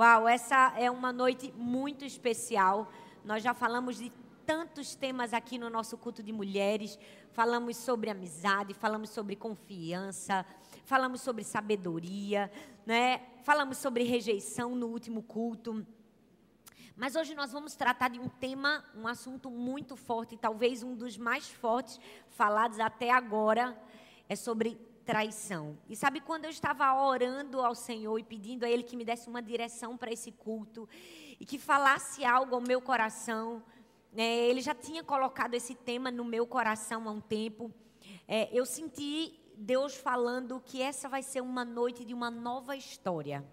Uau, essa é uma noite muito especial. Nós já falamos de tantos temas aqui no nosso culto de mulheres. Falamos sobre amizade, falamos sobre confiança, falamos sobre sabedoria, né? Falamos sobre rejeição no último culto. Mas hoje nós vamos tratar de um tema, um assunto muito forte, talvez um dos mais fortes falados até agora, é sobre traição. E sabe quando eu estava orando ao Senhor e pedindo a Ele que me desse uma direção para esse culto e que falasse algo ao meu coração, né? Ele já tinha colocado esse tema no meu coração há um tempo. É, eu senti Deus falando que essa vai ser uma noite de uma nova história.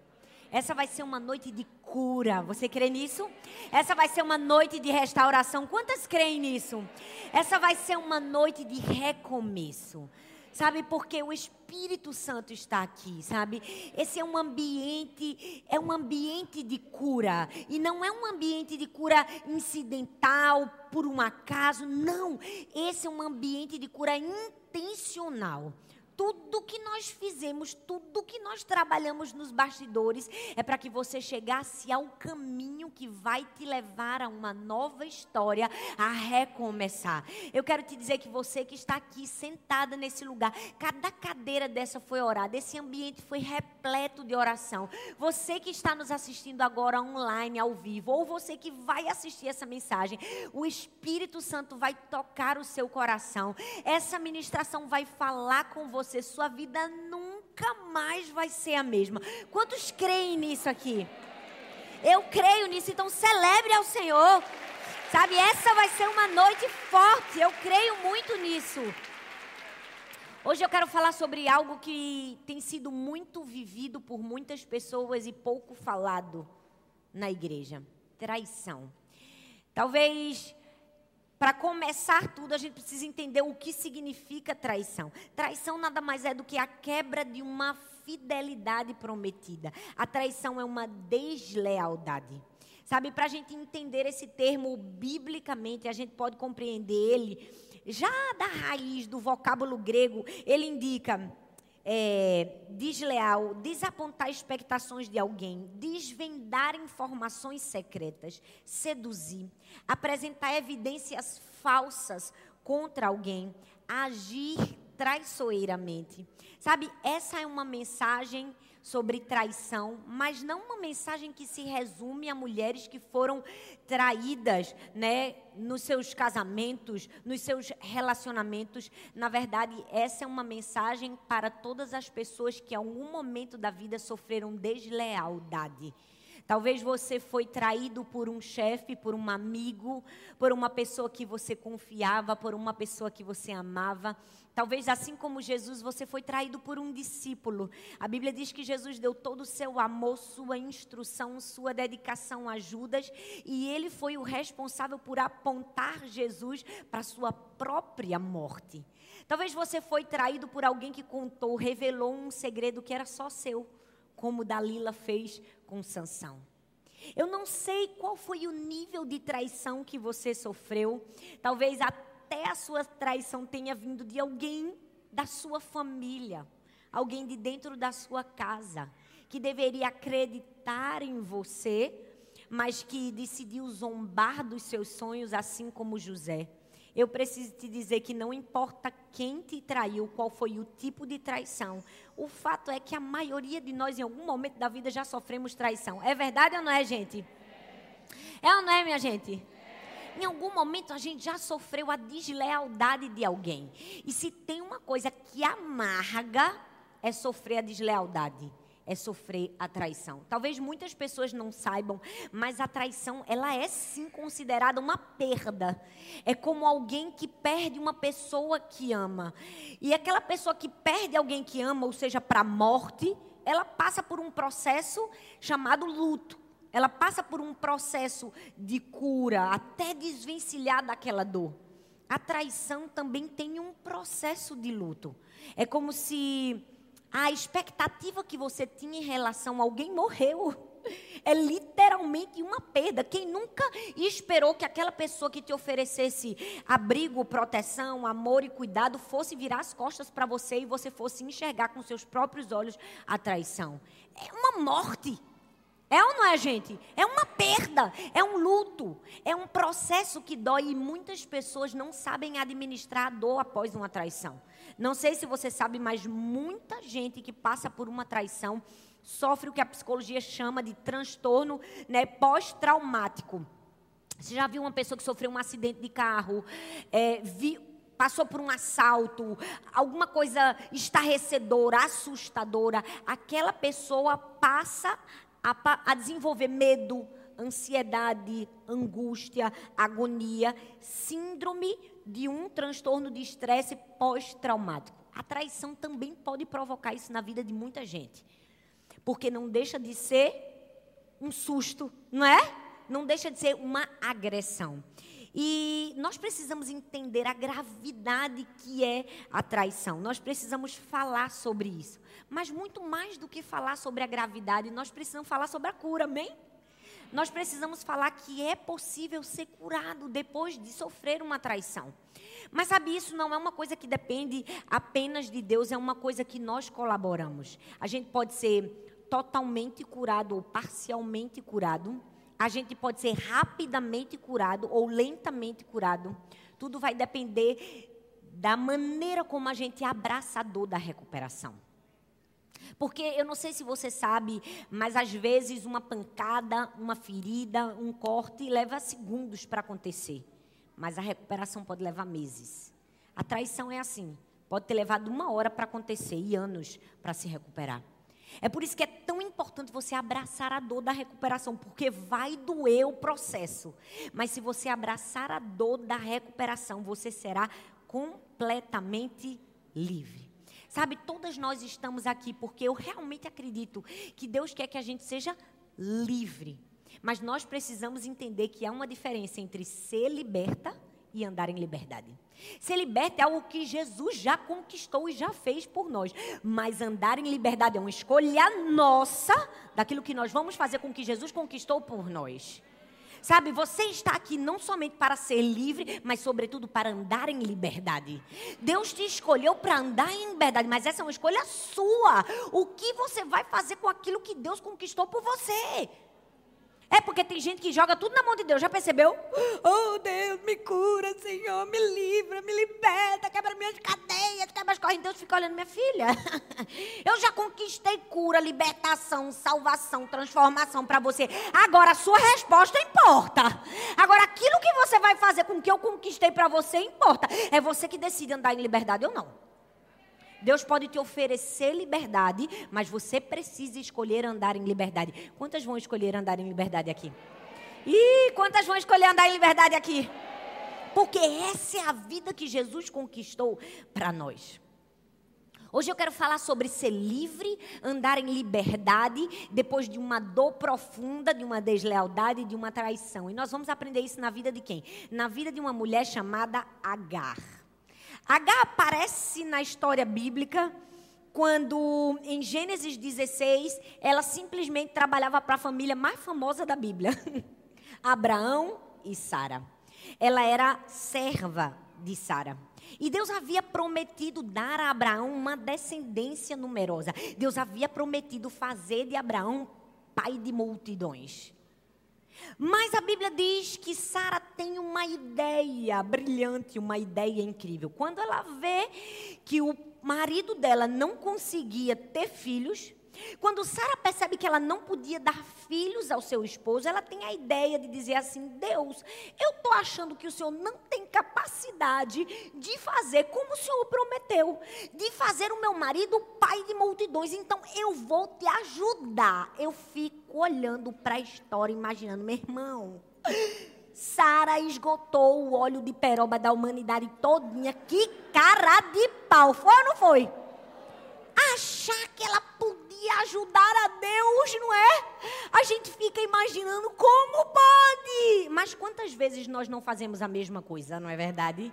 Essa vai ser uma noite de cura. Você crê nisso? Essa vai ser uma noite de restauração. Quantas creem nisso? Essa vai ser uma noite de recomeço. Sabe, porque o Espírito Santo está aqui, sabe? Esse é um ambiente, é um ambiente de cura. E não é um ambiente de cura incidental, por um acaso. Não. Esse é um ambiente de cura intencional tudo que nós fizemos, tudo que nós trabalhamos nos bastidores, é para que você chegasse ao caminho que vai te levar a uma nova história, a recomeçar. Eu quero te dizer que você que está aqui sentada nesse lugar, cada cadeira dessa foi orada, esse ambiente foi repleto de oração. Você que está nos assistindo agora online, ao vivo, ou você que vai assistir essa mensagem, o Espírito Santo vai tocar o seu coração. Essa ministração vai falar com você você, sua vida nunca mais vai ser a mesma. Quantos creem nisso aqui? Eu creio nisso, então celebre ao Senhor. Sabe, essa vai ser uma noite forte. Eu creio muito nisso. Hoje eu quero falar sobre algo que tem sido muito vivido por muitas pessoas e pouco falado na igreja: traição. Talvez para começar tudo, a gente precisa entender o que significa traição. Traição nada mais é do que a quebra de uma fidelidade prometida. A traição é uma deslealdade. Sabe, para a gente entender esse termo biblicamente, a gente pode compreender ele já da raiz do vocábulo grego. Ele indica é, desleal, desapontar expectações de alguém, desvendar informações secretas, seduzir, apresentar evidências falsas contra alguém, agir traiçoeiramente. Sabe, essa é uma mensagem sobre traição, mas não uma mensagem que se resume a mulheres que foram traídas, né, nos seus casamentos, nos seus relacionamentos. Na verdade, essa é uma mensagem para todas as pessoas que em algum momento da vida sofreram deslealdade. Talvez você foi traído por um chefe, por um amigo, por uma pessoa que você confiava, por uma pessoa que você amava. Talvez assim como Jesus, você foi traído por um discípulo. A Bíblia diz que Jesus deu todo o seu amor, sua instrução, sua dedicação a Judas, e ele foi o responsável por apontar Jesus para a sua própria morte. Talvez você foi traído por alguém que contou, revelou um segredo que era só seu como Dalila fez com Sansão. Eu não sei qual foi o nível de traição que você sofreu. Talvez até a sua traição tenha vindo de alguém da sua família, alguém de dentro da sua casa, que deveria acreditar em você, mas que decidiu zombar dos seus sonhos, assim como José. Eu preciso te dizer que não importa quem te traiu, qual foi o tipo de traição. O fato é que a maioria de nós, em algum momento da vida, já sofremos traição. É verdade ou não é, gente? É ou não é, minha gente? Em algum momento a gente já sofreu a deslealdade de alguém. E se tem uma coisa que amarga, é sofrer a deslealdade é sofrer a traição. Talvez muitas pessoas não saibam, mas a traição, ela é sim considerada uma perda. É como alguém que perde uma pessoa que ama. E aquela pessoa que perde alguém que ama, ou seja, para a morte, ela passa por um processo chamado luto. Ela passa por um processo de cura, até desvencilhar daquela dor. A traição também tem um processo de luto. É como se a expectativa que você tinha em relação a alguém morreu. É literalmente uma perda. Quem nunca esperou que aquela pessoa que te oferecesse abrigo, proteção, amor e cuidado fosse virar as costas para você e você fosse enxergar com seus próprios olhos a traição? É uma morte. É ou não é, gente? É uma perda, é um luto, é um processo que dói e muitas pessoas não sabem administrar a dor após uma traição. Não sei se você sabe, mas muita gente que passa por uma traição sofre o que a psicologia chama de transtorno né, pós-traumático. Você já viu uma pessoa que sofreu um acidente de carro, é, vi, passou por um assalto, alguma coisa estarrecedora, assustadora? Aquela pessoa passa a, a desenvolver medo, ansiedade, angústia, agonia, síndrome de um transtorno de estresse pós-traumático. A traição também pode provocar isso na vida de muita gente. Porque não deixa de ser um susto, não é? Não deixa de ser uma agressão. E nós precisamos entender a gravidade que é a traição. Nós precisamos falar sobre isso. Mas muito mais do que falar sobre a gravidade, nós precisamos falar sobre a cura, amém? Nós precisamos falar que é possível ser curado depois de sofrer uma traição. Mas sabe, isso não é uma coisa que depende apenas de Deus, é uma coisa que nós colaboramos. A gente pode ser totalmente curado ou parcialmente curado a gente pode ser rapidamente curado ou lentamente curado. Tudo vai depender da maneira como a gente abraça a dor da recuperação. Porque eu não sei se você sabe, mas às vezes uma pancada, uma ferida, um corte leva segundos para acontecer. Mas a recuperação pode levar meses. A traição é assim, pode ter levado uma hora para acontecer e anos para se recuperar. É por isso que é tão importante você abraçar a dor da recuperação, porque vai doer o processo. Mas se você abraçar a dor da recuperação, você será completamente livre. Sabe, todas nós estamos aqui porque eu realmente acredito que Deus quer que a gente seja livre. Mas nós precisamos entender que há uma diferença entre ser liberta e andar em liberdade. Ser liberta é algo que Jesus já conquistou e já fez por nós. Mas andar em liberdade é uma escolha nossa daquilo que nós vamos fazer com que Jesus conquistou por nós. Sabe, você está aqui não somente para ser livre, mas sobretudo para andar em liberdade. Deus te escolheu para andar em liberdade, mas essa é uma escolha sua. O que você vai fazer com aquilo que Deus conquistou por você? É porque tem gente que joga tudo na mão de Deus, já percebeu? Oh Deus, me cura, Senhor, me livra, me liberta, quebra minhas cadeias, quebra as correntes. Deus fica olhando, minha filha. Eu já conquistei cura, libertação, salvação, transformação para você. Agora a sua resposta importa. Agora aquilo que você vai fazer com o que eu conquistei para você importa. É você que decide andar em liberdade ou não. Deus pode te oferecer liberdade, mas você precisa escolher andar em liberdade. Quantas vão escolher andar em liberdade aqui? E quantas vão escolher andar em liberdade aqui? Porque essa é a vida que Jesus conquistou para nós. Hoje eu quero falar sobre ser livre, andar em liberdade, depois de uma dor profunda, de uma deslealdade, de uma traição. E nós vamos aprender isso na vida de quem? Na vida de uma mulher chamada Agar. H aparece na história bíblica quando, em Gênesis 16, ela simplesmente trabalhava para a família mais famosa da Bíblia, Abraão e Sara. Ela era serva de Sara. E Deus havia prometido dar a Abraão uma descendência numerosa. Deus havia prometido fazer de Abraão pai de multidões. Mas a Bíblia diz que Sara tem uma ideia brilhante, uma ideia incrível. Quando ela vê que o marido dela não conseguia ter filhos, quando Sara percebe que ela não podia dar filhos ao seu esposo, ela tem a ideia de dizer assim: Deus, eu estou achando que o Senhor não tem capacidade de fazer como o Senhor prometeu, de fazer o meu marido pai de multidões, então eu vou te ajudar. Eu fico olhando para a história, imaginando, meu irmão. Sara esgotou o óleo de peroba da humanidade todinha. Que cara de pau. Foi ou não foi? Achar que ela podia ajudar a Deus, não é? A gente fica imaginando como pode. Mas quantas vezes nós não fazemos a mesma coisa, não é verdade?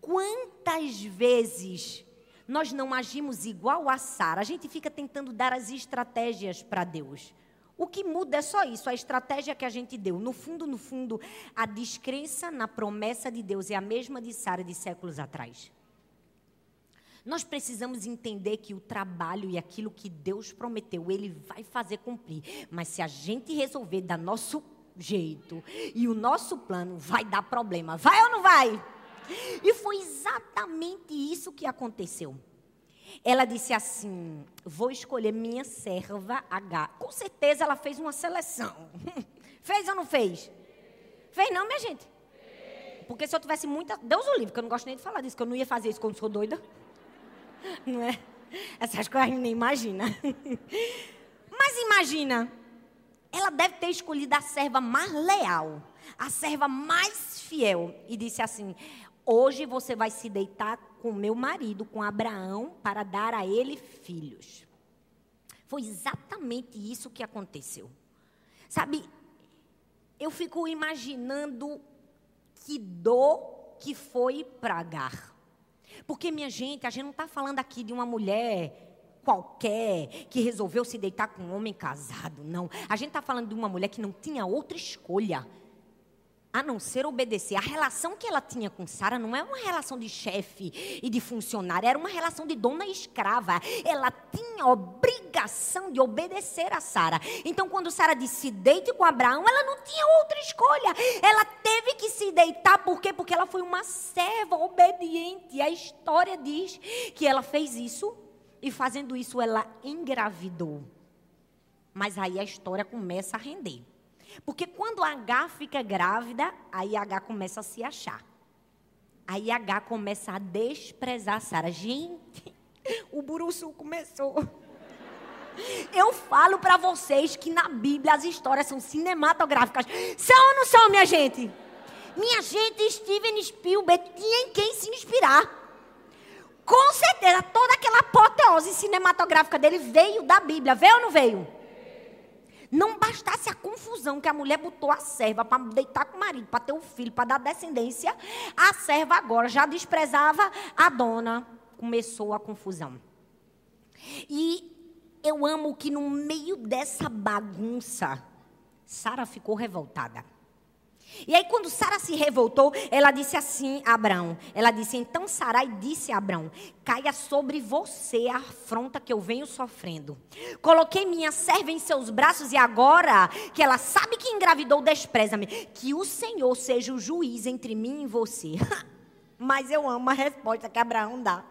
Quantas vezes nós não agimos igual a Sara? A gente fica tentando dar as estratégias para Deus. O que muda é só isso, a estratégia que a gente deu. No fundo, no fundo, a descrença na promessa de Deus é a mesma de Sara de séculos atrás. Nós precisamos entender que o trabalho e aquilo que Deus prometeu, Ele vai fazer cumprir. Mas se a gente resolver dar nosso jeito e o nosso plano, vai dar problema. Vai ou não vai? E foi exatamente isso que aconteceu. Ela disse assim: Vou escolher minha serva H. Com certeza ela fez uma seleção. fez ou não fez? Fez não, minha gente? Porque se eu tivesse muita. Deus o livre, que eu não gosto nem de falar disso, que eu não ia fazer isso quando sou doida. Não é? Essas coisas a gente nem imagina. Mas imagina, ela deve ter escolhido a serva mais leal, a serva mais fiel. E disse assim: Hoje você vai se deitar com meu marido, com Abraão, para dar a ele filhos. Foi exatamente isso que aconteceu. Sabe, eu fico imaginando que dor que foi para Agar. Porque, minha gente, a gente não está falando aqui de uma mulher qualquer que resolveu se deitar com um homem casado, não. A gente está falando de uma mulher que não tinha outra escolha a não ser obedecer. A relação que ela tinha com Sara não é uma relação de chefe e de funcionário, era uma relação de dona escrava. Ela tinha obrigação de obedecer a Sara. Então, quando Sara disse deite com Abraão, ela não tinha outra escolha. Ela teve que se deitar, por quê? Porque ela foi uma serva obediente. A história diz que ela fez isso e fazendo isso ela engravidou. Mas aí a história começa a render. Porque quando H fica grávida, aí H começa a se achar. Aí H começa a desprezar a Sara. Gente, o buruçu começou. Eu falo para vocês que na Bíblia as histórias são cinematográficas. São ou não são, minha gente? Minha gente, Steven Spielberg tinha em quem se inspirar. Com certeza, toda aquela apoteose cinematográfica dele veio da Bíblia. Veio ou não veio? Não bastasse a confusão que a mulher botou a serva para deitar com o marido, para ter um filho, para dar descendência, a serva agora já desprezava a dona. Começou a confusão. E eu amo que no meio dessa bagunça, Sara ficou revoltada. E aí, quando Sara se revoltou, ela disse assim a Abraão: Ela disse, então Sarai disse a Abraão: Caia sobre você a afronta que eu venho sofrendo. Coloquei minha serva em seus braços e agora que ela sabe que engravidou, despreza-me. Que o Senhor seja o juiz entre mim e você. Mas eu amo a resposta que Abraão dá.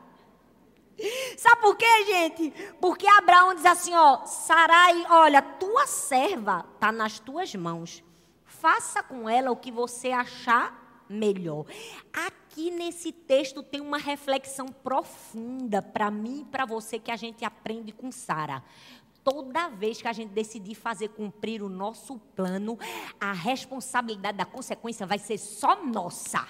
Sabe por quê, gente? Porque Abraão diz assim, ó, Sarai, olha, tua serva está nas tuas mãos faça com ela o que você achar melhor. Aqui nesse texto tem uma reflexão profunda para mim e para você que a gente aprende com Sara. Toda vez que a gente decidir fazer cumprir o nosso plano, a responsabilidade da consequência vai ser só nossa.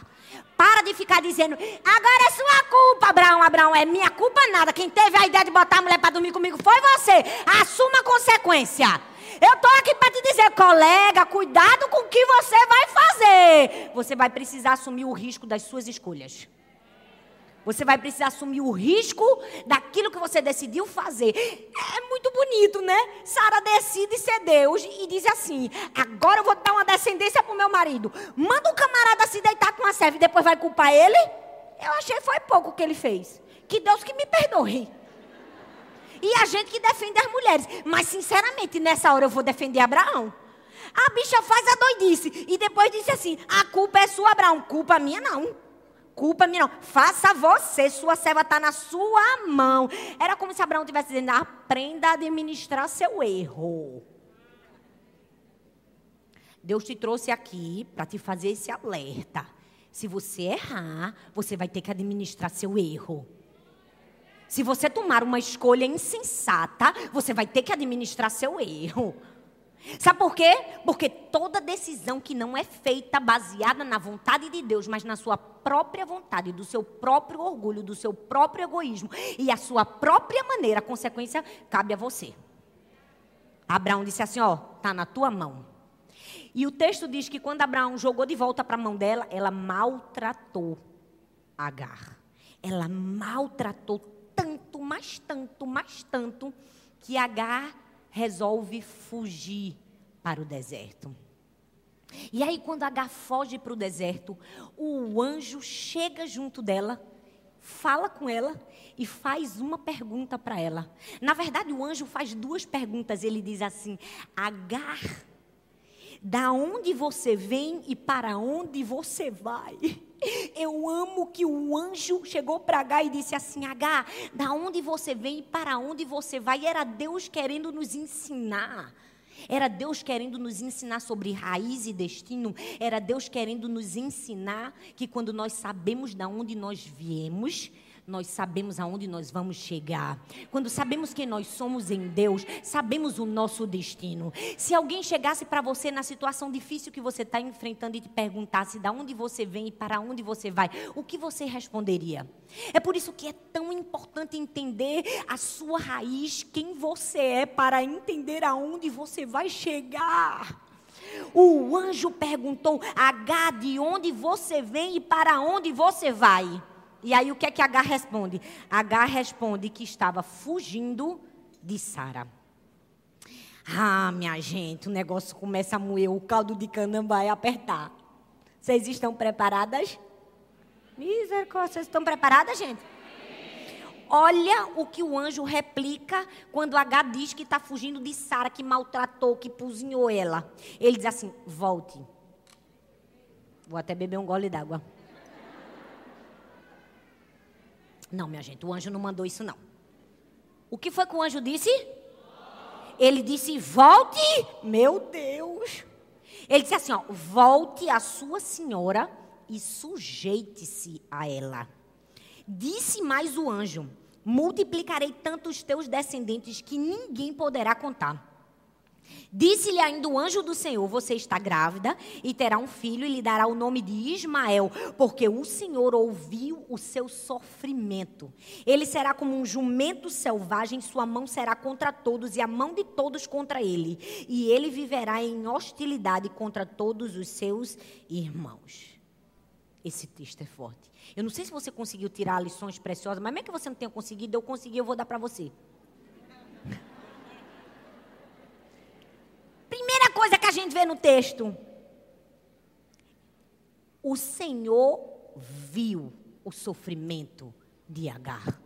Para de ficar dizendo, agora é sua culpa, Abraão. Abraão, é minha culpa nada. Quem teve a ideia de botar a mulher para dormir comigo foi você. Assuma a consequência. Eu estou aqui para te dizer, colega, cuidado com o que você vai fazer. Você vai precisar assumir o risco das suas escolhas. Você vai precisar assumir o risco daquilo que você decidiu fazer. É muito bonito, né? Sara decide ser Deus e diz assim: agora eu vou dar uma descendência para o meu marido. Manda o camarada se deitar com a serva e depois vai culpar ele? Eu achei foi pouco que ele fez. Que Deus que me perdoe. E a gente que defende as mulheres. Mas, sinceramente, nessa hora eu vou defender Abraão. A bicha faz a doidice. E depois disse assim: a culpa é sua, Abraão. Culpa minha não. Culpa minha não. Faça você, sua serva está na sua mão. Era como se Abraão estivesse dizendo: aprenda a administrar seu erro. Deus te trouxe aqui para te fazer esse alerta. Se você errar, você vai ter que administrar seu erro. Se você tomar uma escolha insensata, você vai ter que administrar seu erro. Sabe por quê? Porque toda decisão que não é feita baseada na vontade de Deus, mas na sua própria vontade, do seu próprio orgulho, do seu próprio egoísmo e a sua própria maneira, a consequência cabe a você. Abraão disse assim: Ó, tá na tua mão. E o texto diz que quando Abraão jogou de volta para a mão dela, ela maltratou Agar. Ela maltratou tanto, mais tanto, mais tanto, que Agar resolve fugir para o deserto. E aí, quando Agar foge para o deserto, o anjo chega junto dela, fala com ela e faz uma pergunta para ela. Na verdade, o anjo faz duas perguntas. Ele diz assim: Agar, da onde você vem e para onde você vai? Eu amo que o anjo chegou para H e disse assim: H, da onde você vem e para onde você vai? Era Deus querendo nos ensinar. Era Deus querendo nos ensinar sobre raiz e destino. Era Deus querendo nos ensinar que quando nós sabemos de onde nós viemos, nós sabemos aonde nós vamos chegar. Quando sabemos quem nós somos em Deus, sabemos o nosso destino. Se alguém chegasse para você na situação difícil que você está enfrentando e te perguntasse de onde você vem e para onde você vai, o que você responderia? É por isso que é tão importante entender a sua raiz, quem você é, para entender aonde você vai chegar. O anjo perguntou: H, de onde você vem e para onde você vai? E aí o que é que H responde? H responde que estava fugindo de Sara. Ah, minha gente, o negócio começa a moer, o caldo de cana vai apertar. Vocês estão preparadas? Misericórdia, vocês estão preparadas, gente? Olha o que o anjo replica quando H diz que está fugindo de Sara, que maltratou, que cozinhou ela. Ele diz assim: volte. Vou até beber um gole d'água. Não, minha gente, o anjo não mandou isso não. O que foi que o anjo disse? Ele disse: "Volte". Meu Deus. Ele disse assim, ó: "Volte a sua senhora e sujeite-se a ela". Disse mais o anjo: "Multiplicarei tanto os teus descendentes que ninguém poderá contar". Disse-lhe ainda o anjo do Senhor: Você está grávida e terá um filho, e lhe dará o nome de Ismael, porque o Senhor ouviu o seu sofrimento. Ele será como um jumento selvagem, sua mão será contra todos, e a mão de todos contra ele. E ele viverá em hostilidade contra todos os seus irmãos. Esse texto é forte. Eu não sei se você conseguiu tirar lições preciosas, mas mesmo que você não tenha conseguido, eu consegui, eu vou dar para você. Primeira coisa que a gente vê no texto. O Senhor viu o sofrimento de Agar.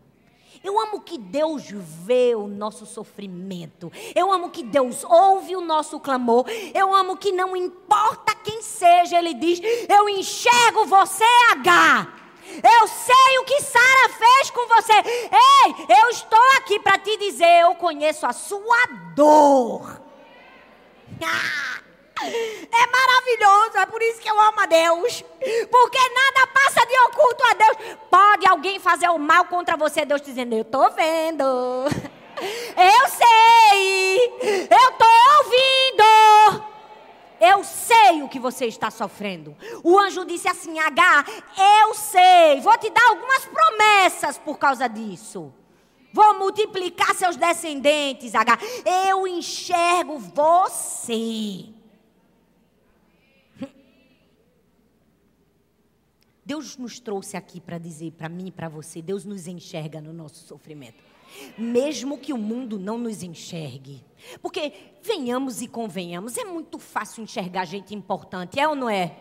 Eu amo que Deus vê o nosso sofrimento. Eu amo que Deus ouve o nosso clamor. Eu amo que não importa quem seja, Ele diz: Eu enxergo você, Agar. Eu sei o que Sara fez com você. Ei, eu estou aqui para te dizer: eu conheço a sua dor. É maravilhoso, é por isso que eu amo a Deus. Porque nada passa de oculto a Deus. Pode alguém fazer o mal contra você, Deus dizendo: Eu estou vendo. Eu sei. Eu estou ouvindo. Eu sei o que você está sofrendo. O anjo disse assim: H, eu sei. Vou te dar algumas promessas por causa disso. Vou multiplicar seus descendentes, H. Eu enxergo você. Deus nos trouxe aqui para dizer para mim e para você: Deus nos enxerga no nosso sofrimento. Mesmo que o mundo não nos enxergue. Porque, venhamos e convenhamos, é muito fácil enxergar gente importante, é ou não é?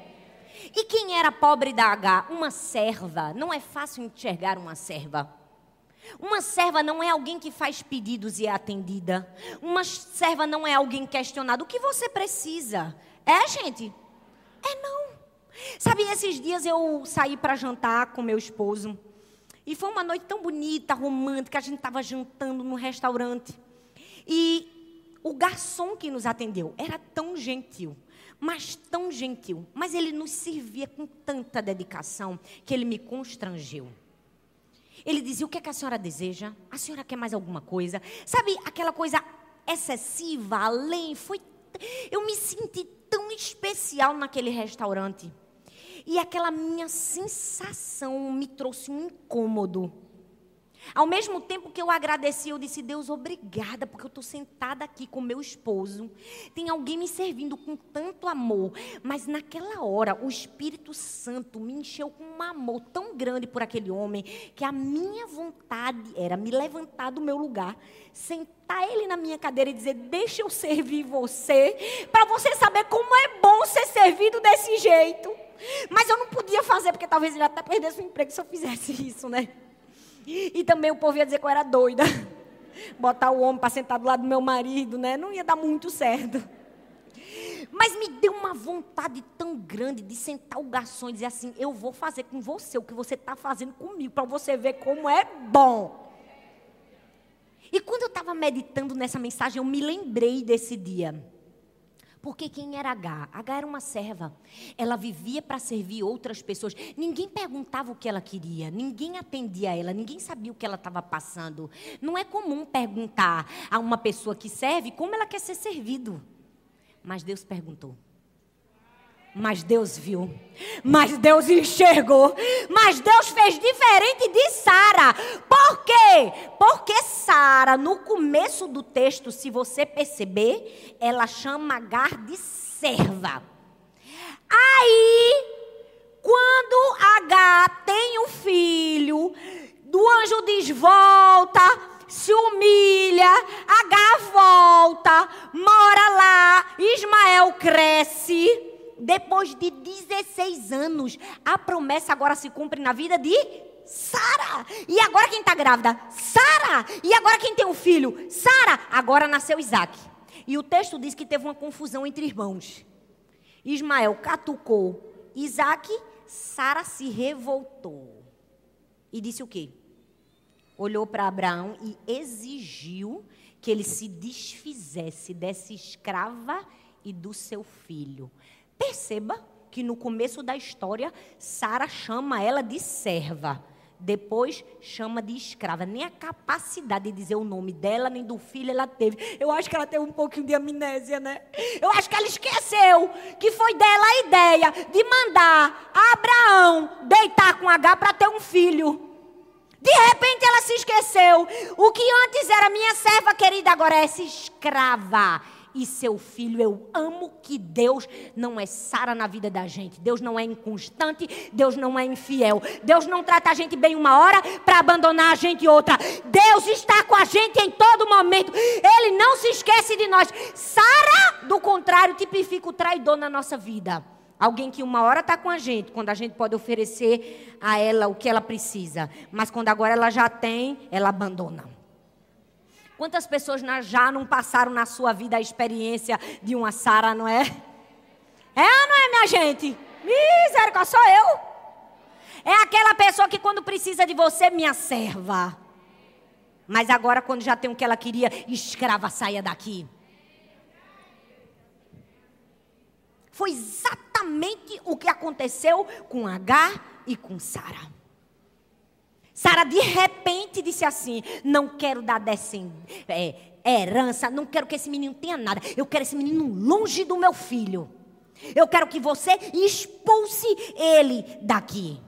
E quem era pobre da H? Uma serva. Não é fácil enxergar uma serva. Uma serva não é alguém que faz pedidos e é atendida. Uma serva não é alguém questionado. O que você precisa? É, gente? É não. Sabe, esses dias eu saí para jantar com meu esposo. E foi uma noite tão bonita, romântica. A gente estava jantando num restaurante. E o garçom que nos atendeu era tão gentil mas tão gentil. Mas ele nos servia com tanta dedicação que ele me constrangeu. Ele dizia: O que, é que a senhora deseja? A senhora quer mais alguma coisa? Sabe aquela coisa excessiva, além? Foi. Eu me senti tão especial naquele restaurante. E aquela minha sensação me trouxe um incômodo. Ao mesmo tempo que eu agradeci, eu disse: Deus, obrigada, porque eu estou sentada aqui com meu esposo. Tem alguém me servindo com tanto amor. Mas naquela hora, o Espírito Santo me encheu com um amor tão grande por aquele homem, que a minha vontade era me levantar do meu lugar, sentar ele na minha cadeira e dizer: Deixa eu servir você, para você saber como é bom ser servido desse jeito. Mas eu não podia fazer, porque talvez ele até perdesse o emprego se eu fizesse isso, né? E também o povo ia dizer que eu era doida. Botar o homem para sentar do lado do meu marido, né? Não ia dar muito certo. Mas me deu uma vontade tão grande de sentar o garçom e dizer assim: eu vou fazer com você o que você está fazendo comigo, para você ver como é bom. E quando eu estava meditando nessa mensagem, eu me lembrei desse dia. Porque quem era H? H era uma serva. Ela vivia para servir outras pessoas. Ninguém perguntava o que ela queria, ninguém atendia ela, ninguém sabia o que ela estava passando. Não é comum perguntar a uma pessoa que serve como ela quer ser servido. Mas Deus perguntou. Mas Deus viu. Mas Deus enxergou. Mas Deus fez diferente de Sara. Por quê? Porque Sara, no começo do texto, se você perceber, ela chama Agar de serva. Aí, quando Agar tem um filho, do anjo diz: volta, se humilha, Agar volta, mora lá, Ismael cresce depois de 16 anos, a promessa agora se cumpre na vida de Sara. E agora quem está grávida? Sara. E agora quem tem um filho? Sara. Agora nasceu Isaac. E o texto diz que teve uma confusão entre irmãos. Ismael catucou Isaac, Sara se revoltou. E disse o quê? Olhou para Abraão e exigiu que ele se desfizesse dessa escrava e do seu filho. Perceba que no começo da história, Sara chama ela de serva. Depois chama de escrava. Nem a capacidade de dizer o nome dela, nem do filho ela teve. Eu acho que ela teve um pouquinho de amnésia, né? Eu acho que ela esqueceu que foi dela a ideia de mandar Abraão deitar com H para ter um filho. De repente ela se esqueceu. O que antes era minha serva querida, agora é essa escrava e seu filho. Eu amo que Deus não é Sara na vida da gente. Deus não é inconstante, Deus não é infiel. Deus não trata a gente bem uma hora para abandonar a gente outra. Deus está com a gente em todo momento. Ele não se esquece de nós. Sara, do contrário, tipifica o traidor na nossa vida. Alguém que uma hora está com a gente, quando a gente pode oferecer a ela o que ela precisa. Mas quando agora ela já tem, ela abandona. Quantas pessoas já não passaram na sua vida a experiência de uma Sara, não é? É ou não é, minha gente? Misericórdia, sou eu. É aquela pessoa que quando precisa de você, minha serva. Mas agora, quando já tem o que ela queria, escrava, saia daqui. Foi exatamente o que aconteceu com Agar e com Sara. Sara de repente disse assim: Não quero dar descendência, é, herança, não quero que esse menino tenha nada. Eu quero esse menino longe do meu filho. Eu quero que você expulse ele daqui.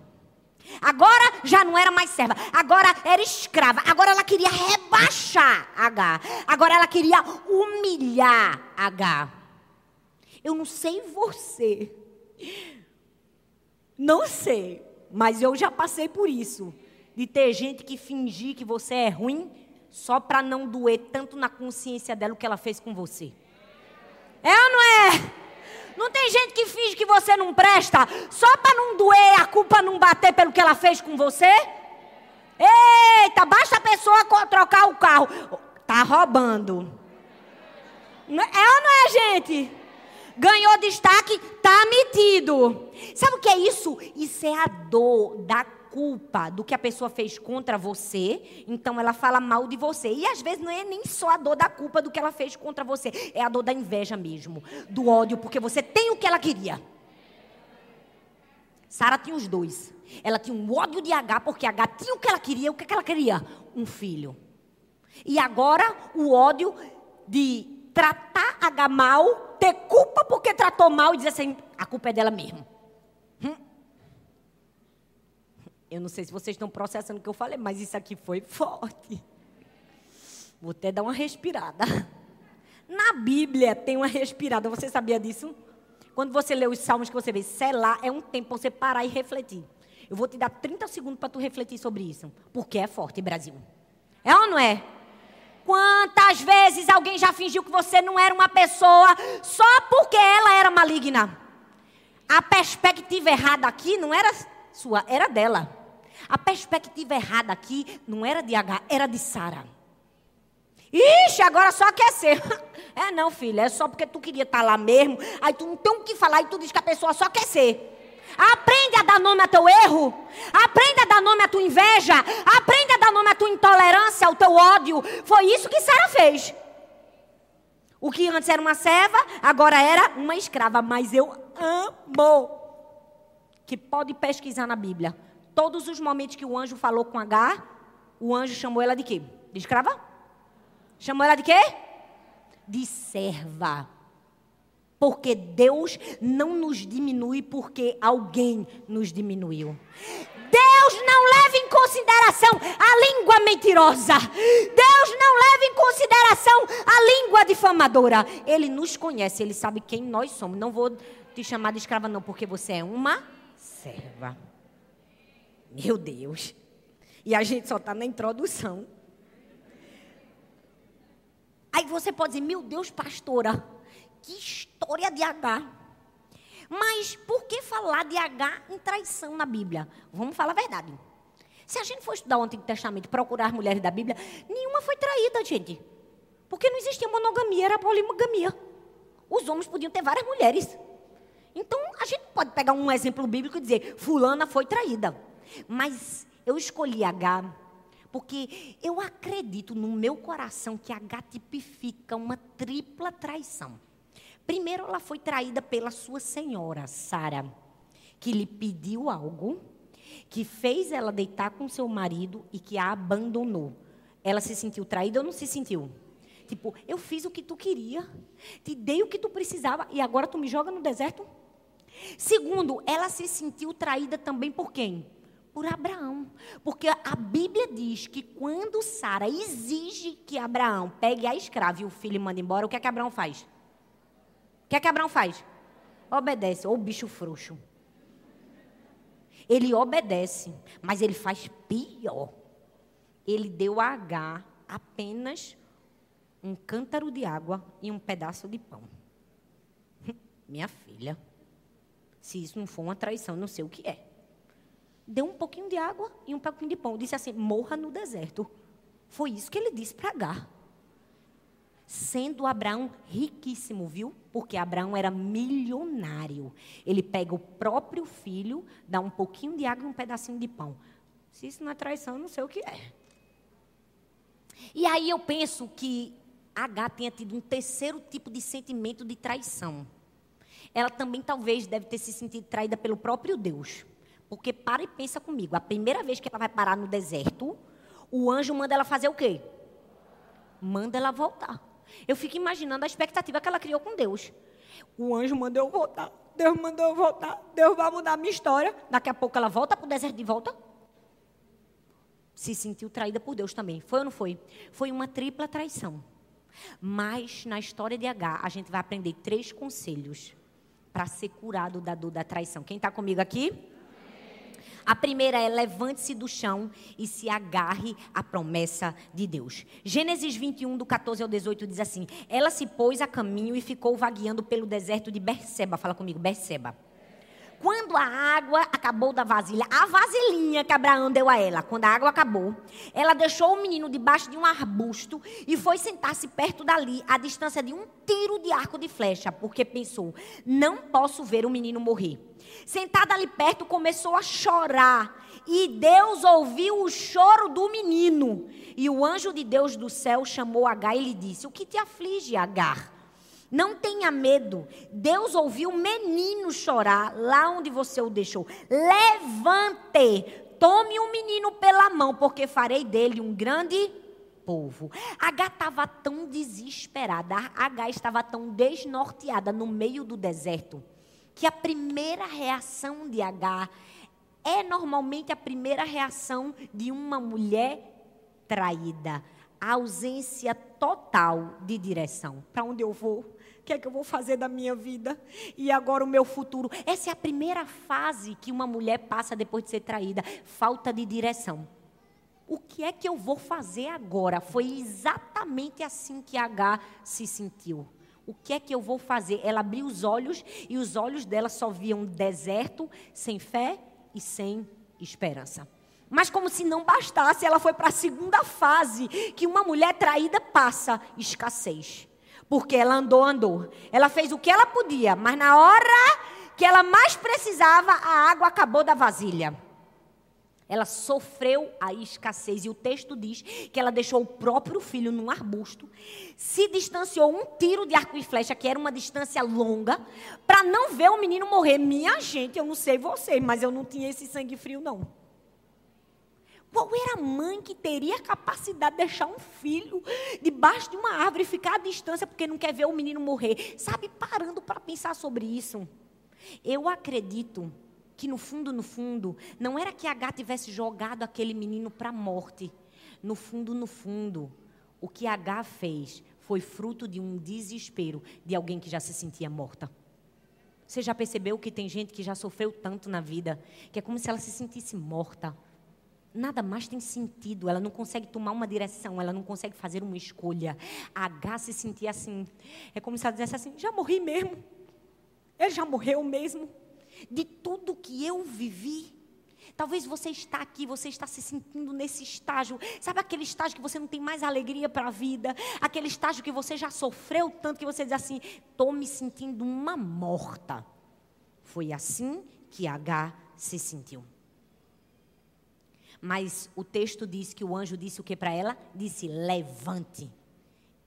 Agora já não era mais serva, agora era escrava. Agora ela queria rebaixar H. Agora ela queria humilhar H. Eu não sei você. Não sei, mas eu já passei por isso de ter gente que fingir que você é ruim só para não doer tanto na consciência dela o que ela fez com você. É ou não é? Não tem gente que finge que você não presta só para não doer, a culpa não bater pelo que ela fez com você? Eita, basta a pessoa trocar o carro. Tá roubando. É ou não é, gente? Ganhou destaque, tá metido. Sabe o que é isso? Isso é a dor da culpa do que a pessoa fez contra você, então ela fala mal de você. E às vezes não é nem só a dor da culpa do que ela fez contra você, é a dor da inveja mesmo, do ódio, porque você tem o que ela queria. Sara tinha os dois. Ela tinha um ódio de H, porque H tinha o que ela queria. O que, é ela queria? Um filho. E agora o ódio de tratar H mal, ter culpa porque tratou mal e dizer assim: a culpa é dela mesmo. Eu não sei se vocês estão processando o que eu falei, mas isso aqui foi forte. Vou até dar uma respirada. Na Bíblia tem uma respirada. Você sabia disso? Quando você lê os salmos que você vê, selar é um tempo para você parar e refletir. Eu vou te dar 30 segundos para tu refletir sobre isso. Porque é forte, Brasil. É ou não é? Quantas vezes alguém já fingiu que você não era uma pessoa só porque ela era maligna? A perspectiva errada aqui não era sua, era dela. A perspectiva errada aqui não era de H, era de Sara. Ixi, agora só quer ser. É não, filha, é só porque tu queria estar tá lá mesmo. Aí tu não tem o que falar e tu diz que a pessoa só quer ser. Aprende a dar nome ao teu erro. Aprende a dar nome à tua inveja. Aprende a dar nome à tua intolerância, ao teu ódio. Foi isso que Sara fez. O que antes era uma serva, agora era uma escrava. Mas eu amo. Que pode pesquisar na Bíblia. Todos os momentos que o anjo falou com H, o anjo chamou ela de quê? De escrava? Chamou ela de quê? De serva. Porque Deus não nos diminui porque alguém nos diminuiu. Deus não leva em consideração a língua mentirosa. Deus não leva em consideração a língua difamadora. Ele nos conhece, ele sabe quem nós somos. Não vou te chamar de escrava, não, porque você é uma serva. Meu Deus. E a gente só está na introdução. Aí você pode dizer, meu Deus, pastora, que história de H. Mas por que falar de H em traição na Bíblia? Vamos falar a verdade. Se a gente for estudar o Antigo Testamento, procurar mulheres da Bíblia, nenhuma foi traída, gente. Porque não existia monogamia, era poligamia. Os homens podiam ter várias mulheres. Então, a gente pode pegar um exemplo bíblico e dizer, fulana foi traída. Mas eu escolhi H porque eu acredito no meu coração que H tipifica uma tripla traição. Primeiro, ela foi traída pela sua senhora, Sara, que lhe pediu algo, que fez ela deitar com seu marido e que a abandonou. Ela se sentiu traída ou não se sentiu? Tipo, eu fiz o que tu queria, te dei o que tu precisava e agora tu me joga no deserto? Segundo, ela se sentiu traída também por quem? Por Abraão. Porque a Bíblia diz que quando Sara exige que Abraão pegue a escrava e o filho manda embora, o que é que Abraão faz? O que é que Abraão faz? Obedece, ou bicho frouxo. Ele obedece, mas ele faz pior. Ele deu a H apenas um cântaro de água e um pedaço de pão. Minha filha, se isso não for uma traição, não sei o que é deu um pouquinho de água e um pouquinho de pão. Disse assim: morra no deserto. Foi isso que ele disse para Agar. Sendo Abraão riquíssimo, viu? Porque Abraão era milionário. Ele pega o próprio filho, dá um pouquinho de água e um pedacinho de pão. Se isso não é traição, não sei o que é. E aí eu penso que Agar tenha tido um terceiro tipo de sentimento de traição. Ela também talvez deve ter se sentido traída pelo próprio Deus. Porque para e pensa comigo. A primeira vez que ela vai parar no deserto, o anjo manda ela fazer o quê? Manda ela voltar. Eu fico imaginando a expectativa que ela criou com Deus. O anjo mandou eu voltar. Deus mandou eu voltar. Deus vai mudar a minha história. Daqui a pouco ela volta para o deserto de volta. Se sentiu traída por Deus também. Foi ou não foi? Foi uma tripla traição. Mas na história de H, a gente vai aprender três conselhos para ser curado da dor da traição. Quem está comigo aqui? A primeira é levante-se do chão e se agarre à promessa de Deus. Gênesis 21, do 14 ao 18, diz assim: Ela se pôs a caminho e ficou vagueando pelo deserto de Berseba. Fala comigo, Berseba. Quando a água acabou da vasilha, a vasilhinha que Abraão deu a ela, quando a água acabou, ela deixou o menino debaixo de um arbusto e foi sentar-se perto dali, à distância de um tiro de arco de flecha, porque pensou: não posso ver o menino morrer. Sentada ali perto, começou a chorar. E Deus ouviu o choro do menino. E o anjo de Deus do céu chamou Agar e lhe disse: O que te aflige, Agar? Não tenha medo. Deus ouviu o menino chorar lá onde você o deixou. Levante, tome o menino pela mão, porque farei dele um grande povo. Agar estava tão desesperada, Agar estava tão desnorteada no meio do deserto, que a primeira reação de Agar é normalmente a primeira reação de uma mulher traída. A ausência total de direção. Para onde eu vou? Que é que eu vou fazer da minha vida? E agora o meu futuro? Essa é a primeira fase que uma mulher passa depois de ser traída: falta de direção. O que é que eu vou fazer agora? Foi exatamente assim que H se sentiu. O que é que eu vou fazer? Ela abriu os olhos e os olhos dela só viam deserto, sem fé e sem esperança. Mas como se não bastasse, ela foi para a segunda fase que uma mulher traída passa, escassez. Porque ela andou, andou. Ela fez o que ela podia, mas na hora que ela mais precisava, a água acabou da vasilha. Ela sofreu a escassez. E o texto diz que ela deixou o próprio filho num arbusto, se distanciou um tiro de arco e flecha, que era uma distância longa, para não ver o menino morrer. Minha gente, eu não sei você, mas eu não tinha esse sangue frio, não. Qual era a mãe que teria a capacidade de deixar um filho debaixo de uma árvore e ficar à distância porque não quer ver o menino morrer? Sabe, parando para pensar sobre isso. Eu acredito que no fundo, no fundo, não era que H tivesse jogado aquele menino para a morte. No fundo, no fundo, o que H fez foi fruto de um desespero de alguém que já se sentia morta. Você já percebeu que tem gente que já sofreu tanto na vida, que é como se ela se sentisse morta. Nada mais tem sentido, ela não consegue tomar uma direção, ela não consegue fazer uma escolha. A H se sentia assim. É como se ela dissesse assim: já morri mesmo. Ele já morreu mesmo de tudo que eu vivi. Talvez você está aqui, você está se sentindo nesse estágio. Sabe aquele estágio que você não tem mais alegria para a vida? Aquele estágio que você já sofreu tanto que você diz assim: estou me sentindo uma morta. Foi assim que H se sentiu. Mas o texto diz que o anjo disse o que para ela? Disse: levante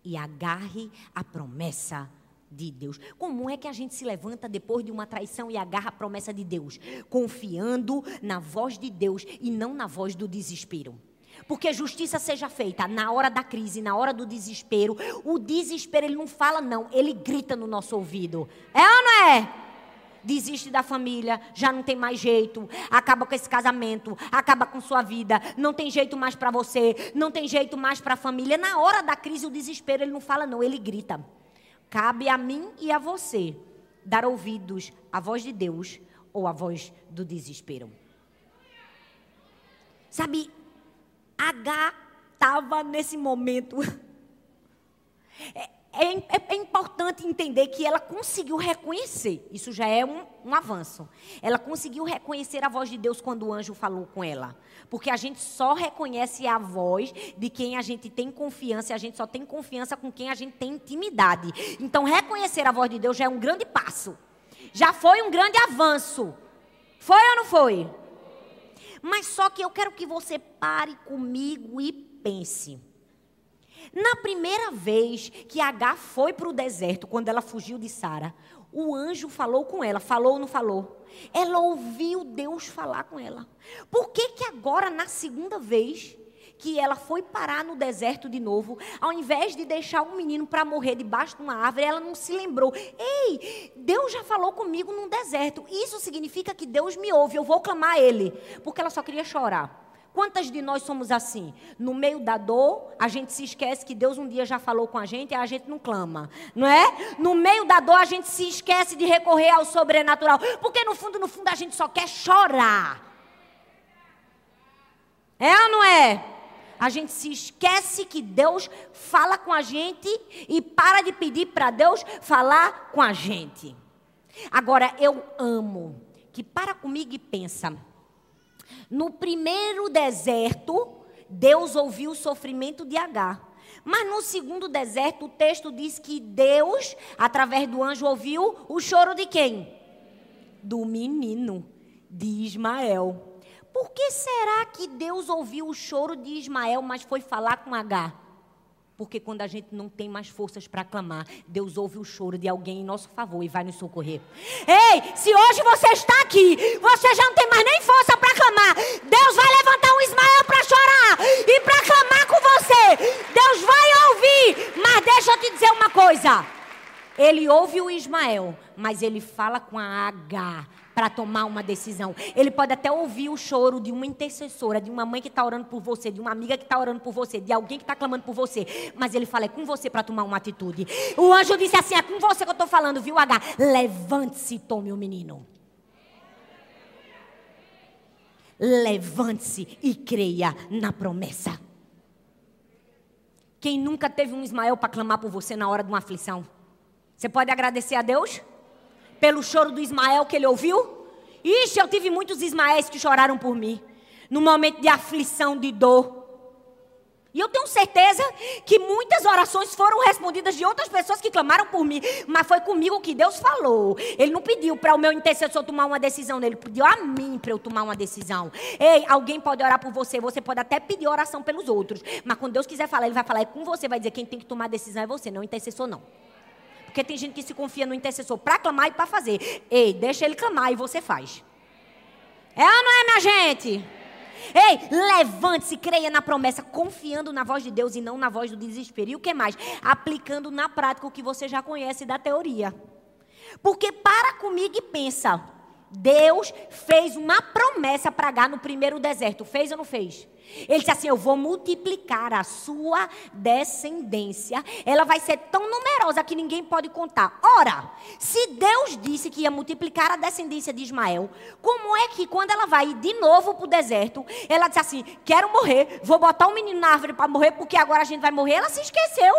e agarre a promessa de Deus. Como é que a gente se levanta depois de uma traição e agarra a promessa de Deus? Confiando na voz de Deus e não na voz do desespero. Porque justiça seja feita na hora da crise, na hora do desespero. O desespero, ele não fala, não, ele grita no nosso ouvido. É ou não é? Desiste da família, já não tem mais jeito, acaba com esse casamento, acaba com sua vida, não tem jeito mais para você, não tem jeito mais para a família. Na hora da crise, o desespero, ele não fala, não, ele grita. Cabe a mim e a você dar ouvidos à voz de Deus ou à voz do desespero. Sabe, H estava nesse momento. É, é, é, é, importante entender que ela conseguiu reconhecer, isso já é um, um avanço. Ela conseguiu reconhecer a voz de Deus quando o anjo falou com ela. Porque a gente só reconhece a voz de quem a gente tem confiança, e a gente só tem confiança com quem a gente tem intimidade. Então, reconhecer a voz de Deus já é um grande passo. Já foi um grande avanço. Foi ou não foi? Mas só que eu quero que você pare comigo e pense. Na primeira vez que H foi para o deserto, quando ela fugiu de Sara, o anjo falou com ela. Falou ou não falou? Ela ouviu Deus falar com ela. Por que, que agora, na segunda vez que ela foi parar no deserto de novo, ao invés de deixar um menino para morrer debaixo de uma árvore, ela não se lembrou. Ei, Deus já falou comigo num deserto. Isso significa que Deus me ouve. Eu vou clamar a Ele. Porque ela só queria chorar. Quantas de nós somos assim? No meio da dor, a gente se esquece que Deus um dia já falou com a gente e a gente não clama, não é? No meio da dor, a gente se esquece de recorrer ao sobrenatural, porque no fundo, no fundo, a gente só quer chorar. É ou não é? A gente se esquece que Deus fala com a gente e para de pedir para Deus falar com a gente. Agora, eu amo que para comigo e pensa. No primeiro deserto, Deus ouviu o sofrimento de Agar. Mas no segundo deserto, o texto diz que Deus, através do anjo, ouviu o choro de quem? Do menino, de Ismael. Por que será que Deus ouviu o choro de Ismael, mas foi falar com Agar? Porque quando a gente não tem mais forças para clamar, Deus ouve o choro de alguém em nosso favor e vai nos socorrer. Ei, se hoje você está aqui, você já não tem mais nem força para clamar. Deus vai levantar um Ismael para chorar e para clamar com você. Deus vai ouvir. Mas deixa eu te dizer uma coisa. Ele ouve o Ismael, mas ele fala com a H para tomar uma decisão. Ele pode até ouvir o choro de uma intercessora, de uma mãe que está orando por você, de uma amiga que está orando por você, de alguém que está clamando por você. Mas ele fala: é com você para tomar uma atitude. O anjo disse assim: é com você que eu estou falando, viu, H? Levante-se e tome o menino. Levante-se e creia na promessa. Quem nunca teve um Ismael para clamar por você na hora de uma aflição? Você pode agradecer a Deus? Pelo choro do Ismael que ele ouviu? Ixi, eu tive muitos Ismaéis que choraram por mim. no momento de aflição, de dor. E eu tenho certeza que muitas orações foram respondidas de outras pessoas que clamaram por mim, mas foi comigo que Deus falou. Ele não pediu para o meu intercessor tomar uma decisão, ele pediu a mim para eu tomar uma decisão. Ei, alguém pode orar por você, você pode até pedir oração pelos outros, mas quando Deus quiser falar, ele vai falar é com você, vai dizer quem tem que tomar a decisão é você, não o intercessor não. Porque tem gente que se confia no intercessor para clamar e para fazer. Ei, deixa ele clamar e você faz. É ou não é, minha gente? Ei, levante-se, creia na promessa, confiando na voz de Deus e não na voz do desespero. E o que mais? Aplicando na prática o que você já conhece da teoria. Porque para comigo e pensa, Deus fez uma promessa para Agar no primeiro deserto. Fez ou não fez? Ele disse assim: Eu vou multiplicar a sua descendência. Ela vai ser tão numerosa que ninguém pode contar. Ora, se Deus disse que ia multiplicar a descendência de Ismael, como é que quando ela vai de novo para o deserto, ela disse assim: Quero morrer, vou botar um menino na árvore para morrer, porque agora a gente vai morrer? Ela se esqueceu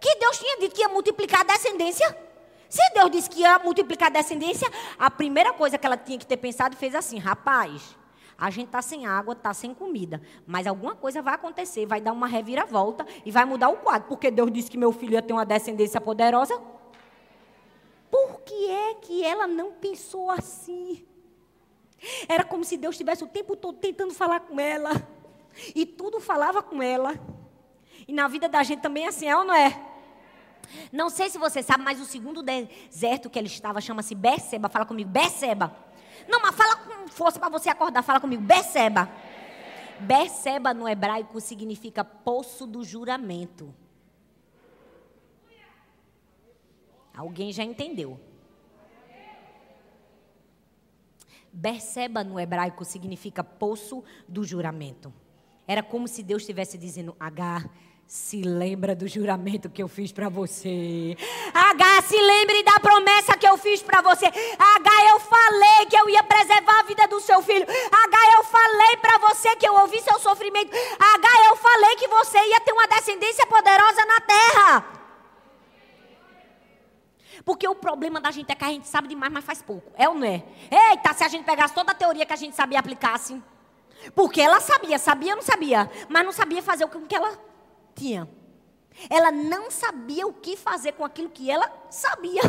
que Deus tinha dito que ia multiplicar a descendência. Se Deus disse que ia multiplicar a descendência, a primeira coisa que ela tinha que ter pensado fez assim: Rapaz. A gente está sem água, está sem comida. Mas alguma coisa vai acontecer, vai dar uma reviravolta e vai mudar o quadro. Porque Deus disse que meu filho ia ter uma descendência poderosa. Por que é que ela não pensou assim? Era como se Deus estivesse o tempo todo tentando falar com ela. E tudo falava com ela. E na vida da gente também é assim, é ou não é? Não sei se você sabe, mas o segundo deserto que ele estava chama-se Beceba. Fala comigo, Beceba. Não, mas fala com força para você acordar. Fala comigo. Beceba. Beceba no hebraico significa poço do juramento. Alguém já entendeu? Beceba no hebraico significa poço do juramento. Era como se Deus estivesse dizendo: Agar, se lembra do juramento que eu fiz para você. H, se lembre da promessa que eu fiz para você. H, eu falei que eu ia preservar a vida do seu filho. H, eu falei para você que eu ouvi seu sofrimento. H, eu falei que você ia ter uma descendência poderosa na terra. Porque o problema da gente é que a gente sabe demais, mas faz pouco. É ou não é? Eita, se a gente pegasse toda a teoria que a gente sabia e aplicasse. Porque ela sabia, sabia ou não sabia, mas não sabia fazer o que ela tinha. Ela não sabia o que fazer com aquilo que ela sabia.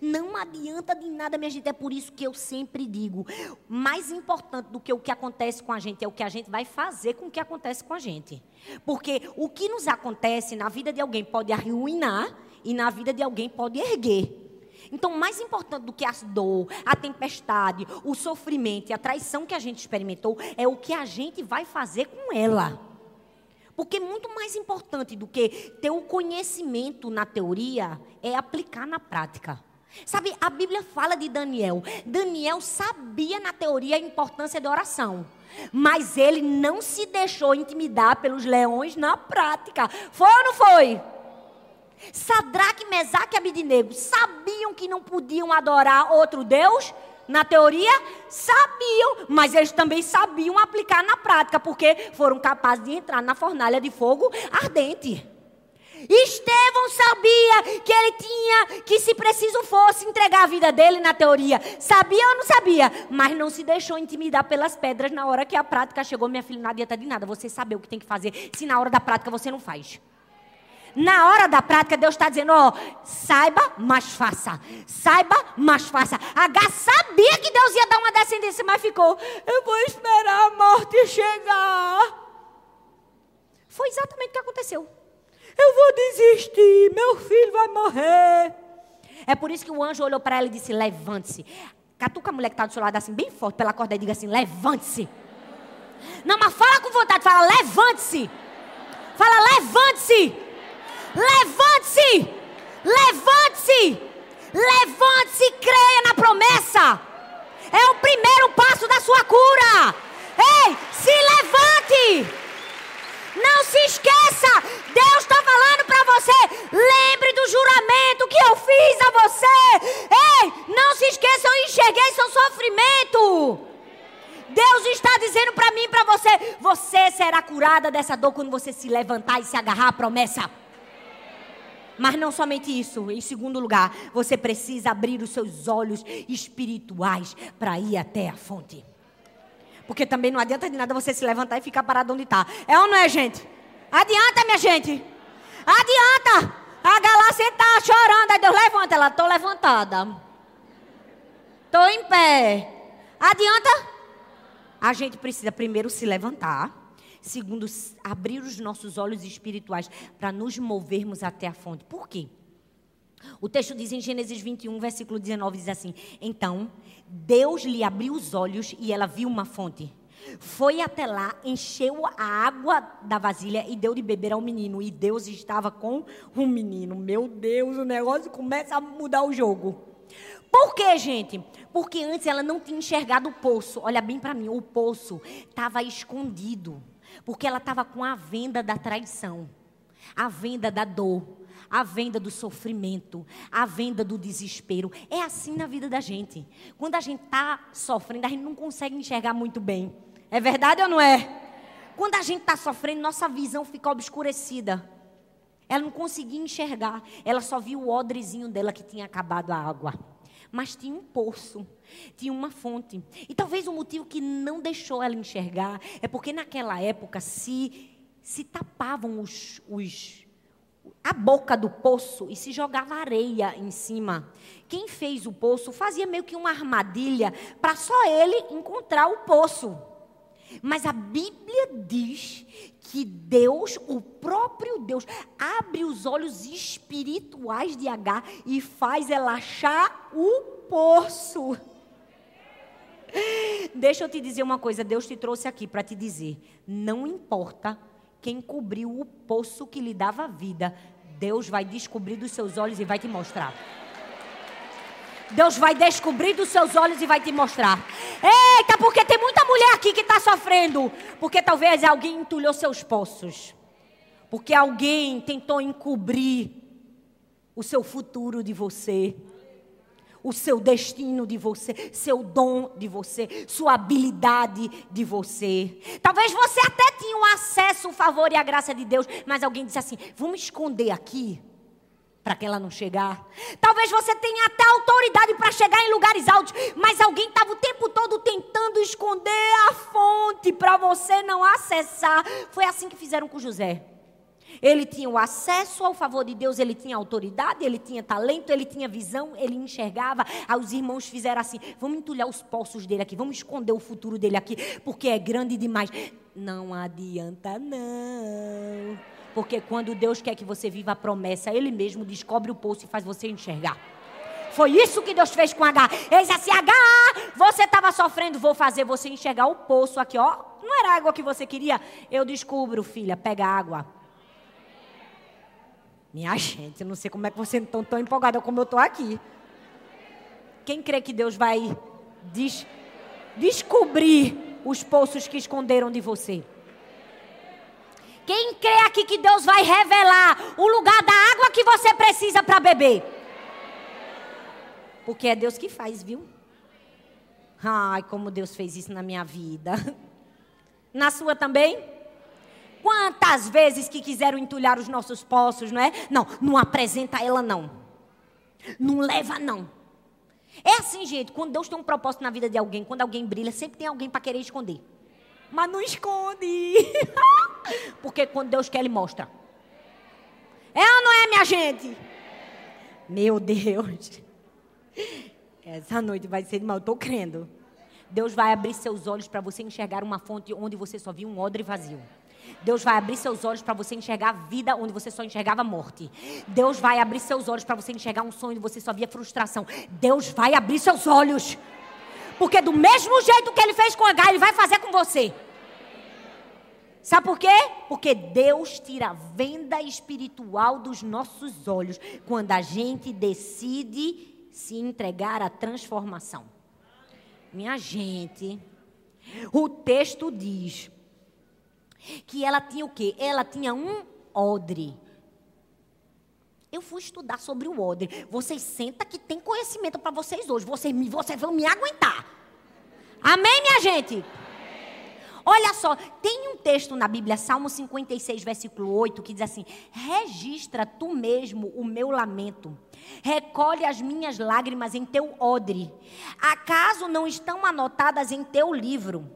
Não adianta de nada, minha gente. É por isso que eu sempre digo: mais importante do que o que acontece com a gente é o que a gente vai fazer com o que acontece com a gente. Porque o que nos acontece na vida de alguém pode arruinar e na vida de alguém pode erguer. Então, mais importante do que a dor, a tempestade, o sofrimento e a traição que a gente experimentou é o que a gente vai fazer com ela. Porque muito mais importante do que ter o conhecimento na teoria é aplicar na prática. Sabe, a Bíblia fala de Daniel. Daniel sabia na teoria a importância da oração. Mas ele não se deixou intimidar pelos leões na prática. Foi ou não foi? Sadraque, Mesaque e Abidinego sabiam que não podiam adorar outro Deus na teoria, sabiam, mas eles também sabiam aplicar na prática, porque foram capazes de entrar na fornalha de fogo ardente. Estevão sabia que ele tinha, que se preciso fosse, entregar a vida dele na teoria. Sabia ou não sabia? Mas não se deixou intimidar pelas pedras na hora que a prática chegou. Minha filha, não adianta de nada você saber o que tem que fazer, se na hora da prática você não faz. Na hora da prática, Deus está dizendo: ó, saiba, mas faça. Saiba, mas faça. H sabia que Deus ia dar uma descendência, mas ficou: eu vou esperar a morte chegar. Foi exatamente o que aconteceu. Eu vou desistir, meu filho vai morrer. É por isso que o anjo olhou para ela e disse: levante-se. Catuca a mulher que está do seu lado assim, bem forte pela corda e diga assim: levante-se. Não, mas fala com vontade, fala: levante-se. Fala: levante-se. Levante-se! Levante-se! Levante-se e creia na promessa. É o primeiro passo da sua cura. Ei, se levante! Não se esqueça, Deus está falando para você. Lembre do juramento que eu fiz a você. Ei, não se esqueça, eu enxerguei seu sofrimento. Deus está dizendo para mim e para você: você será curada dessa dor quando você se levantar e se agarrar à promessa. Mas não somente isso, em segundo lugar, você precisa abrir os seus olhos espirituais para ir até a fonte. Porque também não adianta de nada você se levantar e ficar parado onde está. É ou não é, gente? Adianta, minha gente. Adianta. A Galácia está chorando. Aí Deus levanta. Ela, estou levantada. Estou em pé. Adianta? A gente precisa primeiro se levantar. Segundo, abrir os nossos olhos espirituais para nos movermos até a fonte. Por quê? O texto diz em Gênesis 21, versículo 19, diz assim: Então Deus lhe abriu os olhos e ela viu uma fonte. Foi até lá, encheu a água da vasilha e deu de beber ao menino. E Deus estava com o menino. Meu Deus, o negócio começa a mudar o jogo. Por quê, gente? Porque antes ela não tinha enxergado o poço. Olha bem para mim, o poço estava escondido. Porque ela estava com a venda da traição, a venda da dor, a venda do sofrimento, a venda do desespero. É assim na vida da gente. Quando a gente está sofrendo, a gente não consegue enxergar muito bem. É verdade ou não é? Quando a gente está sofrendo, nossa visão fica obscurecida. Ela não conseguia enxergar. Ela só viu o odrezinho dela que tinha acabado a água. Mas tinha um poço, tinha uma fonte. E talvez o motivo que não deixou ela enxergar é porque naquela época se, se tapavam os, os a boca do poço e se jogava areia em cima. Quem fez o poço fazia meio que uma armadilha para só ele encontrar o poço. Mas a Bíblia diz que Deus, o próprio Deus, abre os olhos espirituais de H e faz ela achar o poço. Deixa eu te dizer uma coisa, Deus te trouxe aqui para te dizer, não importa quem cobriu o poço que lhe dava vida, Deus vai descobrir dos seus olhos e vai te mostrar. Deus vai descobrir dos seus olhos e vai te mostrar. Eita, porque tem muita mulher aqui que está sofrendo. Porque talvez alguém entulhou seus poços. Porque alguém tentou encobrir o seu futuro de você o seu destino de você, seu dom de você, sua habilidade de você. Talvez você até tinha o acesso, o favor e a graça de Deus, mas alguém disse assim: vamos esconder aqui para que ela não chegar. Talvez você tenha até autoridade para chegar em lugares altos, mas alguém estava o tempo todo tentando esconder a fonte para você não acessar. Foi assim que fizeram com José. Ele tinha o acesso ao favor de Deus, ele tinha autoridade, ele tinha talento, ele tinha visão, ele enxergava. Aí os irmãos fizeram assim: vamos entulhar os poços dele aqui, vamos esconder o futuro dele aqui, porque é grande demais. Não adianta, não. Porque quando Deus quer que você viva a promessa, Ele mesmo descobre o poço e faz você enxergar. Foi isso que Deus fez com H. Ele disse assim: H, você estava sofrendo, vou fazer você enxergar o poço aqui, ó. Não era água que você queria? Eu descubro, filha, pega água. Minha gente, eu não sei como é que vocês estão tão empolgados como eu estou aqui. Quem crê que Deus vai des descobrir os poços que esconderam de você? Quem crê aqui que Deus vai revelar o lugar da água que você precisa para beber? Porque é Deus que faz, viu? Ai, como Deus fez isso na minha vida. Na sua também? Quantas vezes que quiseram entulhar os nossos poços, não é? Não, não apresenta ela não. Não leva não. É assim, gente, quando Deus tem um propósito na vida de alguém, quando alguém brilha, sempre tem alguém para querer esconder. Mas não esconde. Porque quando Deus quer, Ele mostra. É ou não é, minha gente? Meu Deus. Essa noite vai ser mal, eu estou crendo. Deus vai abrir seus olhos para você enxergar uma fonte onde você só viu um odre vazio. Deus vai abrir seus olhos para você enxergar vida onde você só enxergava morte. Deus vai abrir seus olhos para você enxergar um sonho onde você só via frustração. Deus vai abrir seus olhos. Porque do mesmo jeito que ele fez com H, ele vai fazer com você. Sabe por quê? Porque Deus tira a venda espiritual dos nossos olhos quando a gente decide se entregar à transformação. Minha gente, o texto diz: que ela tinha o quê? Ela tinha um odre. Eu fui estudar sobre o odre. Vocês sentam que tem conhecimento para vocês hoje. Vocês, vocês vão me aguentar. Amém, minha gente? Olha só, tem um texto na Bíblia, Salmo 56, versículo 8, que diz assim: Registra tu mesmo o meu lamento, recolhe as minhas lágrimas em teu odre. Acaso não estão anotadas em teu livro?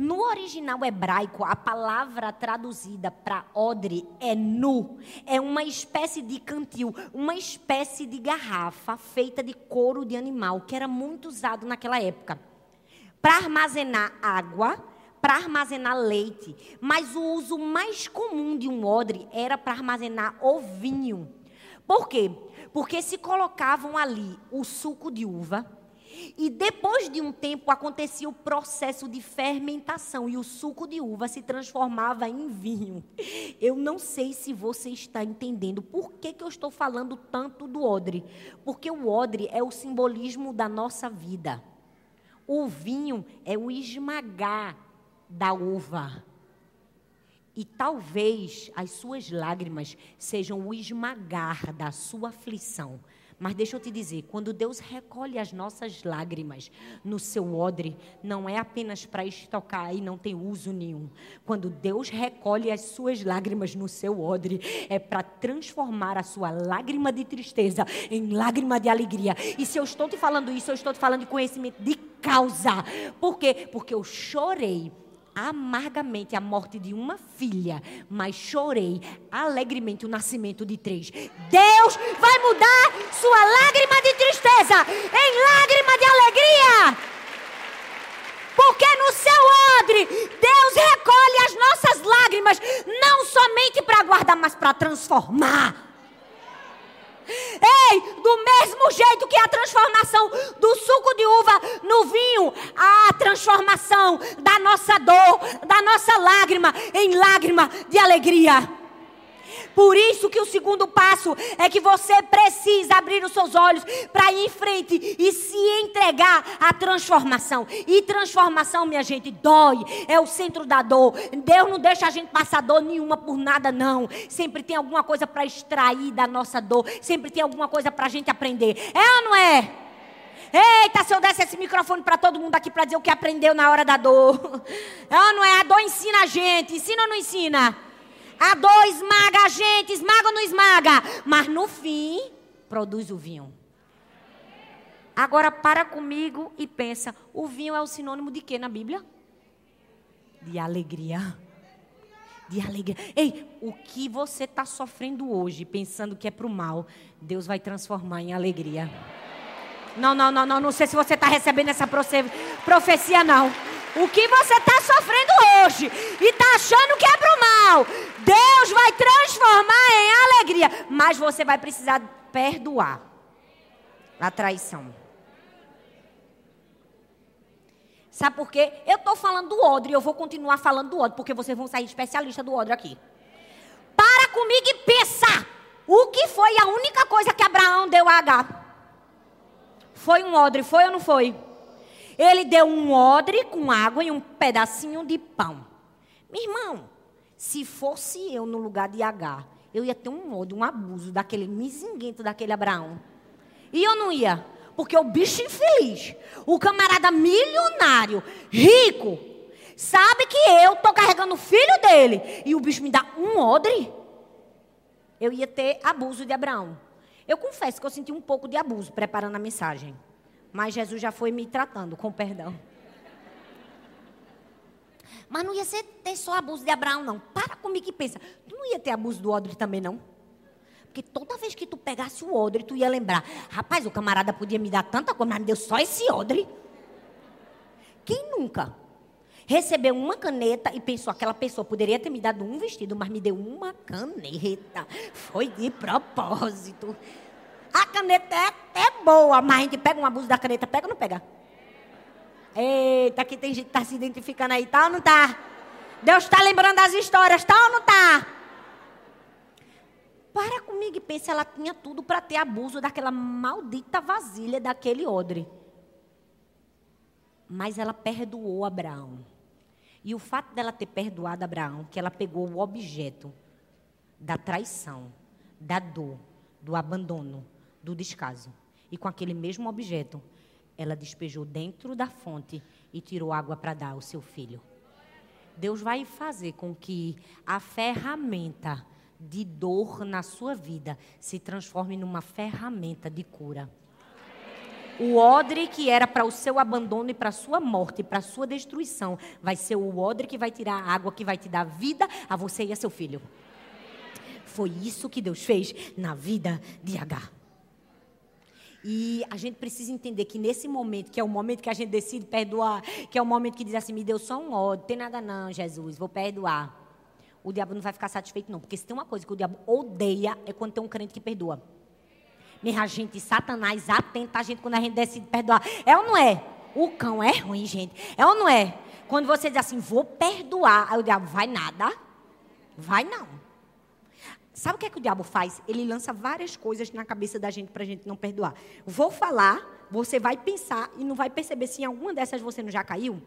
No original hebraico, a palavra traduzida para odre é nu. É uma espécie de cantil, uma espécie de garrafa feita de couro de animal, que era muito usado naquela época. Para armazenar água, para armazenar leite. Mas o uso mais comum de um odre era para armazenar ovinho. Por quê? Porque se colocavam ali o suco de uva, e depois de um tempo acontecia o processo de fermentação e o suco de uva se transformava em vinho. Eu não sei se você está entendendo por que, que eu estou falando tanto do odre. Porque o odre é o simbolismo da nossa vida. O vinho é o esmagar da uva. E talvez as suas lágrimas sejam o esmagar da sua aflição. Mas deixa eu te dizer, quando Deus recolhe as nossas lágrimas no seu odre, não é apenas para estocar e não tem uso nenhum. Quando Deus recolhe as suas lágrimas no seu odre, é para transformar a sua lágrima de tristeza em lágrima de alegria. E se eu estou te falando isso, eu estou te falando de conhecimento de causa. Por quê? Porque eu chorei amargamente a morte de uma filha, mas chorei alegremente o nascimento de três. Deus vai mudar sua lágrima de tristeza em lágrima de alegria. Porque no seu odre, Deus recolhe as nossas lágrimas, não somente para guardar, mas para transformar. Ei, do mesmo jeito que a transformação do suco de uva no vinho, a transformação da nossa dor, da nossa lágrima em lágrima de alegria. Por isso que o segundo passo é que você precisa abrir os seus olhos para ir em frente e se entregar à transformação. E transformação, minha gente, dói. É o centro da dor. Deus não deixa a gente passar dor nenhuma por nada, não. Sempre tem alguma coisa para extrair da nossa dor. Sempre tem alguma coisa para a gente aprender. É ou não é? Eita, se eu desse esse microfone para todo mundo aqui para dizer o que aprendeu na hora da dor. É ou não é? A dor ensina a gente. Ensina ou não ensina? A dor esmaga a gente, esmaga ou não esmaga? Mas no fim, produz o vinho. Agora para comigo e pensa: o vinho é o sinônimo de quê na Bíblia? De alegria. De alegria. Ei, o que você está sofrendo hoje, pensando que é para o mal, Deus vai transformar em alegria. Não, não, não, não. Não sei se você está recebendo essa profecia, não. O que você está sofrendo hoje e está achando que é para o mal, Deus vai transformar em alegria. Mas você vai precisar perdoar a traição. Sabe por quê? Eu estou falando do odre e eu vou continuar falando do odre, porque vocês vão sair especialista do odre aqui. Para comigo e pensa. O que foi a única coisa que Abraão deu a Agar? Foi um odre, foi ou não foi? Ele deu um odre com água e um pedacinho de pão. Meu irmão, se fosse eu no lugar de H, eu ia ter um odre, um abuso daquele mizinguento daquele Abraão. E eu não ia, porque o bicho infeliz, o camarada milionário, rico, sabe que eu estou carregando o filho dele e o bicho me dá um odre. Eu ia ter abuso de Abraão. Eu confesso que eu senti um pouco de abuso preparando a mensagem. Mas Jesus já foi me tratando com perdão. Mas não ia ser ter só abuso de Abraão, não. Para comigo e pensa. Tu não ia ter abuso do odre também, não? Porque toda vez que tu pegasse o odre, tu ia lembrar. Rapaz, o camarada podia me dar tanta coisa, mas me deu só esse odre. Quem nunca recebeu uma caneta e pensou, aquela pessoa poderia ter me dado um vestido, mas me deu uma caneta. Foi de propósito. A caneta é até boa, mas a gente pega um abuso da caneta, pega ou não pega? Eita, aqui tem gente que está se identificando aí, tá ou não está? Deus está lembrando das histórias, tá ou não está? Para comigo e pense, ela tinha tudo para ter abuso daquela maldita vasilha, daquele odre. Mas ela perdoou Abraão. E o fato dela ter perdoado Abraão, que ela pegou o objeto da traição, da dor, do abandono, do descaso. E com aquele mesmo objeto, ela despejou dentro da fonte e tirou água para dar ao seu filho. Deus vai fazer com que a ferramenta de dor na sua vida se transforme numa ferramenta de cura. O odre que era para o seu abandono e para a sua morte, para a sua destruição, vai ser o odre que vai tirar a água que vai te dar vida a você e a seu filho. Foi isso que Deus fez na vida de Agar. E a gente precisa entender que nesse momento, que é o momento que a gente decide perdoar, que é o momento que diz assim, me deu só um ódio, tem nada não, Jesus, vou perdoar. O diabo não vai ficar satisfeito não, porque se tem uma coisa que o diabo odeia é quando tem um crente que perdoa. Minha gente, Satanás atenta a gente quando a gente decide perdoar. É ou não é? O cão é ruim, gente. É ou não é? Quando você diz assim, vou perdoar, aí o diabo, vai nada. Vai não. Sabe o que é que o diabo faz? Ele lança várias coisas na cabeça da gente para a gente não perdoar. Vou falar, você vai pensar e não vai perceber se em alguma dessas você não já caiu.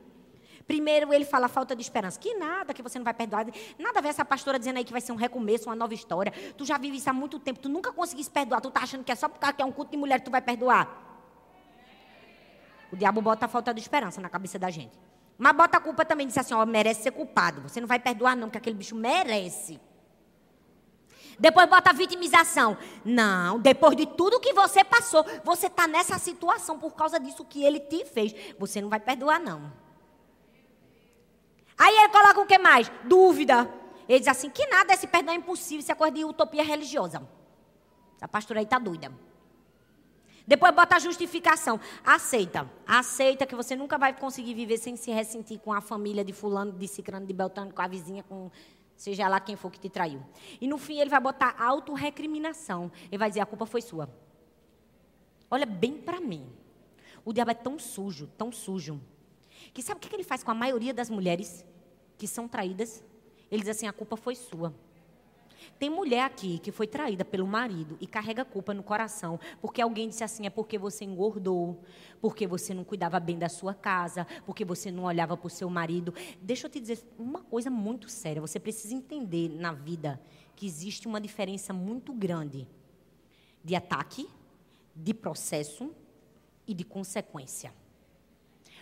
Primeiro ele fala falta de esperança. Que nada, que você não vai perdoar. Nada a ver essa pastora dizendo aí que vai ser um recomeço, uma nova história. Tu já vive isso há muito tempo, tu nunca conseguiste perdoar. Tu tá achando que é só porque é um culto de mulher que tu vai perdoar. O diabo bota a falta de esperança na cabeça da gente. Mas bota a culpa também, diz assim, ó, merece ser culpado. Você não vai perdoar não, porque aquele bicho merece. Depois bota a vitimização. Não, depois de tudo que você passou, você está nessa situação por causa disso que ele te fez. Você não vai perdoar, não. Aí ele coloca o que mais? Dúvida. Ele diz assim: que nada, esse perdão é impossível, isso é coisa de utopia religiosa. Essa pastora aí está doida. Depois bota a justificação. Aceita. Aceita que você nunca vai conseguir viver sem se ressentir com a família de fulano, de cicrano, de beltrano, com a vizinha, com seja lá quem for que te traiu. E no fim ele vai botar autorrecriminação. Ele vai dizer, a culpa foi sua. Olha bem para mim. O diabo é tão sujo, tão sujo, que sabe o que ele faz com a maioria das mulheres que são traídas? Ele diz assim: a culpa foi sua. Tem mulher aqui que foi traída pelo marido e carrega culpa no coração, porque alguém disse assim: é porque você engordou, porque você não cuidava bem da sua casa, porque você não olhava para o seu marido. Deixa eu te dizer uma coisa muito séria: você precisa entender na vida que existe uma diferença muito grande de ataque, de processo e de consequência.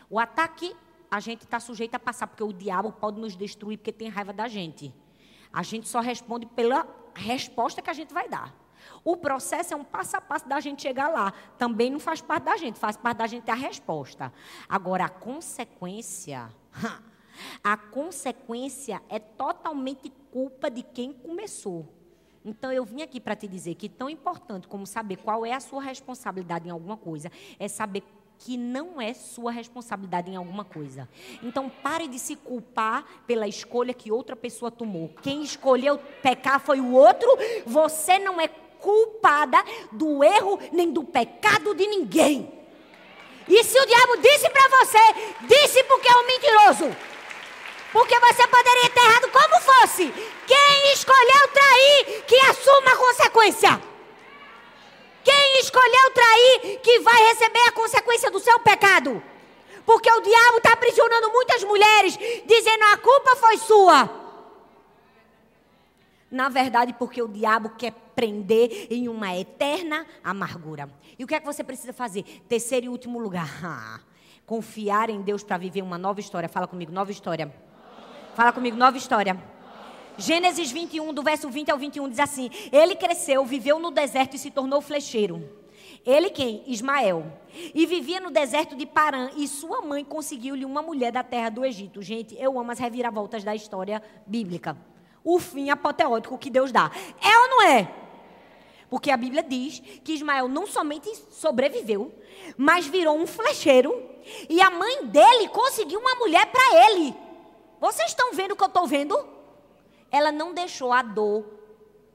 O ataque a gente está sujeito a passar, porque o diabo pode nos destruir porque tem raiva da gente. A gente só responde pela resposta que a gente vai dar. O processo é um passo a passo da gente chegar lá. Também não faz parte da gente, faz parte da gente a resposta. Agora, a consequência. A consequência é totalmente culpa de quem começou. Então eu vim aqui para te dizer que tão importante como saber qual é a sua responsabilidade em alguma coisa, é saber que não é sua responsabilidade em alguma coisa. Então pare de se culpar pela escolha que outra pessoa tomou. Quem escolheu pecar foi o outro, você não é culpada do erro nem do pecado de ninguém. E se o diabo disse para você, disse porque é um mentiroso. Porque você poderia ter errado como fosse. Quem escolheu trair, que assuma a consequência. Quem escolheu trair, que vai receber a consequência do seu pecado. Porque o diabo está aprisionando muitas mulheres, dizendo a culpa foi sua. Na verdade, porque o diabo quer prender em uma eterna amargura. E o que é que você precisa fazer? Terceiro e último lugar. Confiar em Deus para viver uma nova história. Fala comigo, nova história. Fala comigo, nova história. Gênesis 21, do verso 20 ao 21, diz assim: Ele cresceu, viveu no deserto e se tornou flecheiro. Ele quem? Ismael. E vivia no deserto de Parã. E sua mãe conseguiu-lhe uma mulher da terra do Egito. Gente, eu amo as reviravoltas da história bíblica. O fim apoteótico que Deus dá. É ou não é? Porque a Bíblia diz que Ismael não somente sobreviveu, mas virou um flecheiro. E a mãe dele conseguiu uma mulher para ele. Vocês estão vendo o que eu estou vendo? Ela não deixou a dor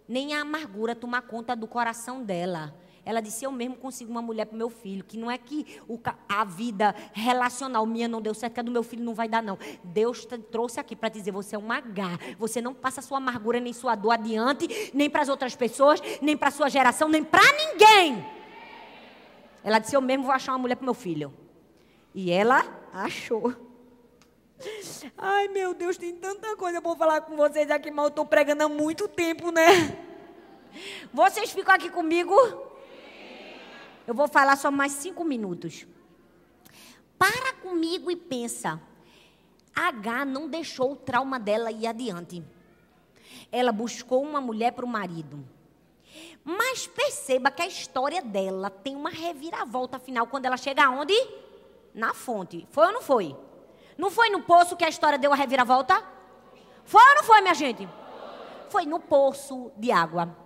nem a amargura tomar conta do coração dela. Ela disse: Eu mesmo consigo uma mulher para meu filho. Que não é que o, a vida relacional minha não deu certo, que a do meu filho não vai dar, não. Deus trouxe aqui para dizer: Você é um H. Você não passa sua amargura nem sua dor adiante, nem para as outras pessoas, nem para sua geração, nem para ninguém. Ela disse: Eu mesmo vou achar uma mulher para meu filho. E ela achou. Ai, meu Deus, tem tanta coisa para falar com vocês aqui, mas eu estou pregando há muito tempo, né? Vocês ficam aqui comigo? Eu vou falar só mais cinco minutos. Para comigo e pensa. H não deixou o trauma dela ir adiante. Ela buscou uma mulher para o marido. Mas perceba que a história dela tem uma reviravolta final quando ela chega aonde? Na fonte. Foi ou não foi? Não foi no poço que a história deu a reviravolta? Foi ou não foi, minha gente? Foi no poço de água.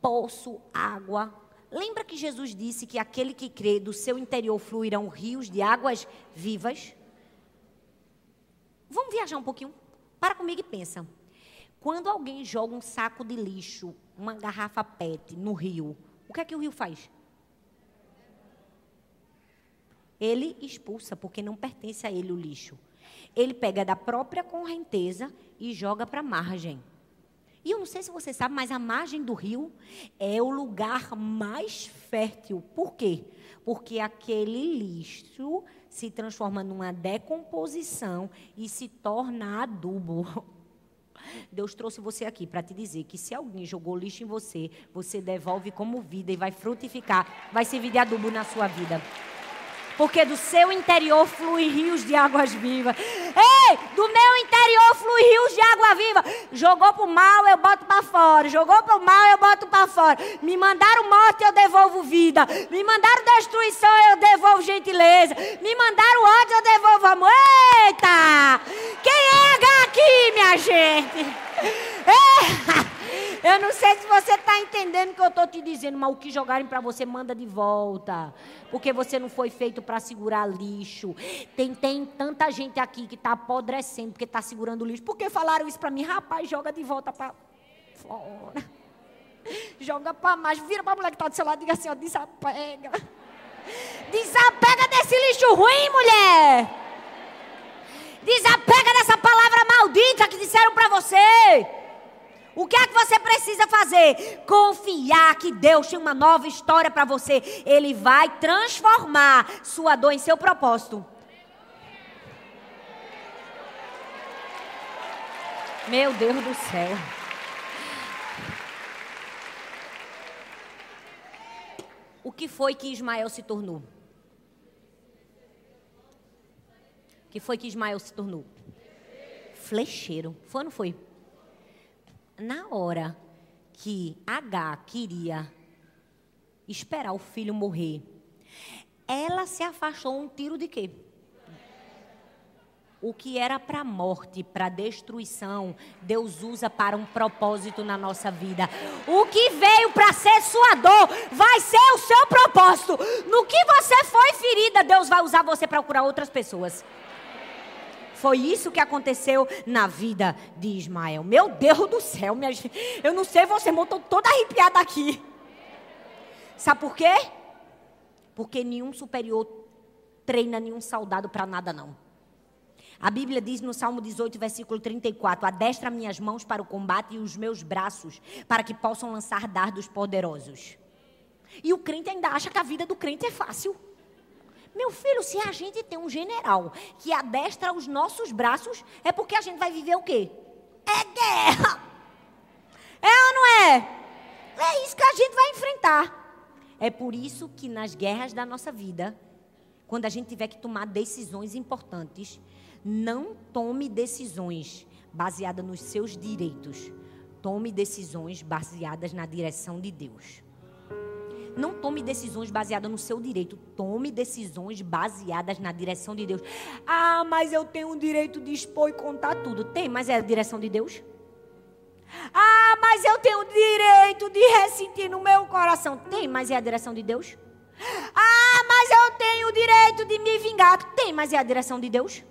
Poço, água. Lembra que Jesus disse que aquele que crê do seu interior fluirão rios de águas vivas? Vamos viajar um pouquinho? Para comigo e pensa. Quando alguém joga um saco de lixo uma garrafa PET no rio, o que é que o rio faz? Ele expulsa, porque não pertence a ele o lixo. Ele pega da própria correnteza e joga para a margem. E eu não sei se você sabe, mas a margem do rio é o lugar mais fértil. Por quê? Porque aquele lixo se transforma numa decomposição e se torna adubo. Deus trouxe você aqui para te dizer que se alguém jogou lixo em você, você devolve como vida e vai frutificar, vai servir de adubo na sua vida. Porque do seu interior flui rios de águas vivas. Ei, do meu interior flui rios de água viva. Jogou para o mal, eu boto para fora. Jogou para o mal, eu boto para fora. Me mandaram morte, eu devolvo vida. Me mandaram destruição, eu devolvo gentileza. Me mandaram ódio, eu devolvo amor. Eita! Quem é aqui, minha gente? É. Eu não sei se você está entendendo o que eu estou te dizendo, mas o que jogarem para você, manda de volta. Porque você não foi feito para segurar lixo. Tem, tem tanta gente aqui que está apodrecendo porque está segurando lixo. Por que falaram isso para mim? Rapaz, joga de volta para fora. Joga para mais. Vira para a mulher que está do seu lado e diga assim: ó, desapega. Desapega desse lixo ruim, mulher. Desapega dessa palavra maldita que disseram para você. O que é que você precisa fazer? Confiar que Deus tem uma nova história para você. Ele vai transformar sua dor em seu propósito. Meu Deus do céu. O que foi que Ismael se tornou? O que foi que Ismael se tornou? Flecheiro. Foi ou não foi? Na hora que H queria esperar o filho morrer, ela se afastou um tiro de quê? O que era para morte, para destruição, Deus usa para um propósito na nossa vida. O que veio para ser sua dor vai ser o seu propósito. No que você foi ferida, Deus vai usar você para curar outras pessoas. Foi isso que aconteceu na vida de Ismael. Meu Deus do céu, minha. Eu não sei, você montou toda arrepiada aqui. Sabe por quê? Porque nenhum superior treina nenhum soldado para nada, não. A Bíblia diz no Salmo 18, versículo 34: Adestra minhas mãos para o combate e os meus braços, para que possam lançar dardos poderosos. E o crente ainda acha que a vida do crente é fácil. Meu filho, se a gente tem um general que adestra os nossos braços, é porque a gente vai viver o quê? É guerra. É ou não é? É isso que a gente vai enfrentar. É por isso que nas guerras da nossa vida, quando a gente tiver que tomar decisões importantes, não tome decisões baseadas nos seus direitos. Tome decisões baseadas na direção de Deus. Não tome decisões baseadas no seu direito. Tome decisões baseadas na direção de Deus. Ah, mas eu tenho o direito de expor e contar tudo. Tem, mas é a direção de Deus? Ah, mas eu tenho o direito de ressentir no meu coração. Tem, mas é a direção de Deus? Ah, mas eu tenho o direito de me vingar. Tem, mas é a direção de Deus?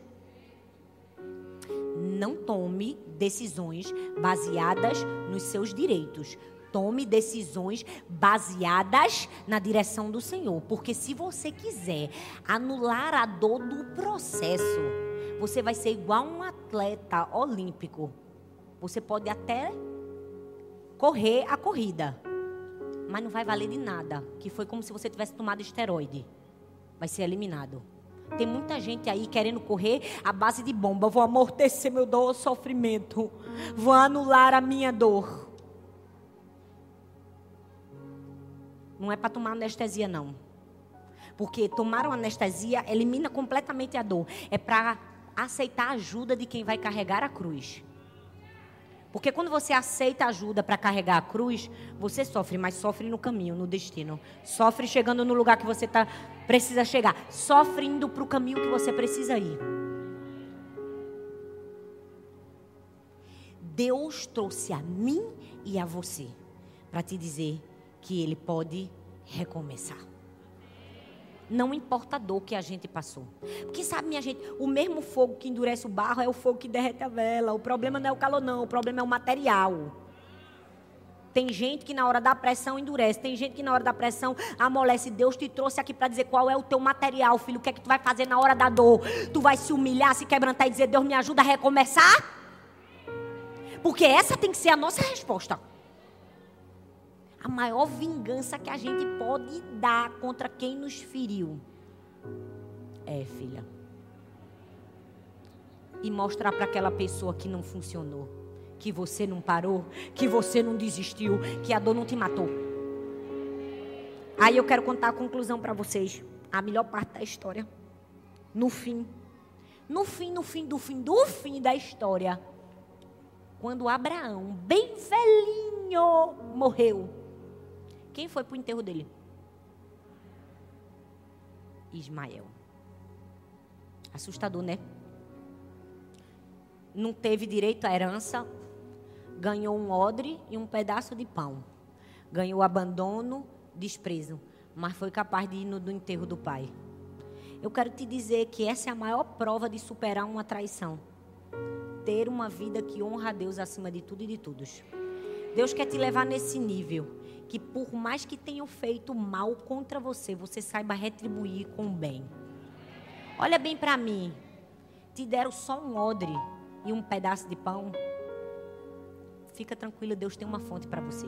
Não tome decisões baseadas nos seus direitos tome decisões baseadas na direção do Senhor. Porque se você quiser anular a dor do processo, você vai ser igual um atleta olímpico. Você pode até correr a corrida, mas não vai valer de nada. Que foi como se você tivesse tomado esteroide. Vai ser eliminado. Tem muita gente aí querendo correr à base de bomba. Vou amortecer meu dor, sofrimento. Vou anular a minha dor. Não é para tomar anestesia, não. Porque tomar uma anestesia elimina completamente a dor. É para aceitar a ajuda de quem vai carregar a cruz. Porque quando você aceita ajuda para carregar a cruz, você sofre, mas sofre no caminho, no destino. Sofre chegando no lugar que você tá, precisa chegar. Sofre indo para o caminho que você precisa ir. Deus trouxe a mim e a você para te dizer que Ele pode recomeçar. Não importa a dor que a gente passou. Porque sabe, minha gente, o mesmo fogo que endurece o barro é o fogo que derrete a vela. O problema não é o calor, não. O problema é o material. Tem gente que na hora da pressão endurece. Tem gente que na hora da pressão amolece. Deus te trouxe aqui para dizer qual é o teu material, filho. O que é que tu vai fazer na hora da dor? Tu vai se humilhar, se quebrantar e dizer: Deus me ajuda a recomeçar? Porque essa tem que ser a nossa resposta a maior vingança que a gente pode dar contra quem nos feriu. É, filha, e mostrar para aquela pessoa que não funcionou, que você não parou, que você não desistiu, que a dor não te matou. Aí eu quero contar a conclusão para vocês, a melhor parte da história. No fim, no fim, no fim, do fim, do fim da história, quando Abraão, bem velhinho, morreu quem foi para o enterro dele? Ismael. Assustador, né? Não teve direito à herança, ganhou um odre e um pedaço de pão. Ganhou abandono, desprezo, mas foi capaz de ir no do enterro do pai. Eu quero te dizer que essa é a maior prova de superar uma traição. Ter uma vida que honra a Deus acima de tudo e de todos. Deus quer te levar nesse nível que por mais que tenham feito mal contra você, você saiba retribuir com o bem. Olha bem para mim. Te deram só um odre e um pedaço de pão. Fica tranquilo, Deus tem uma fonte para você.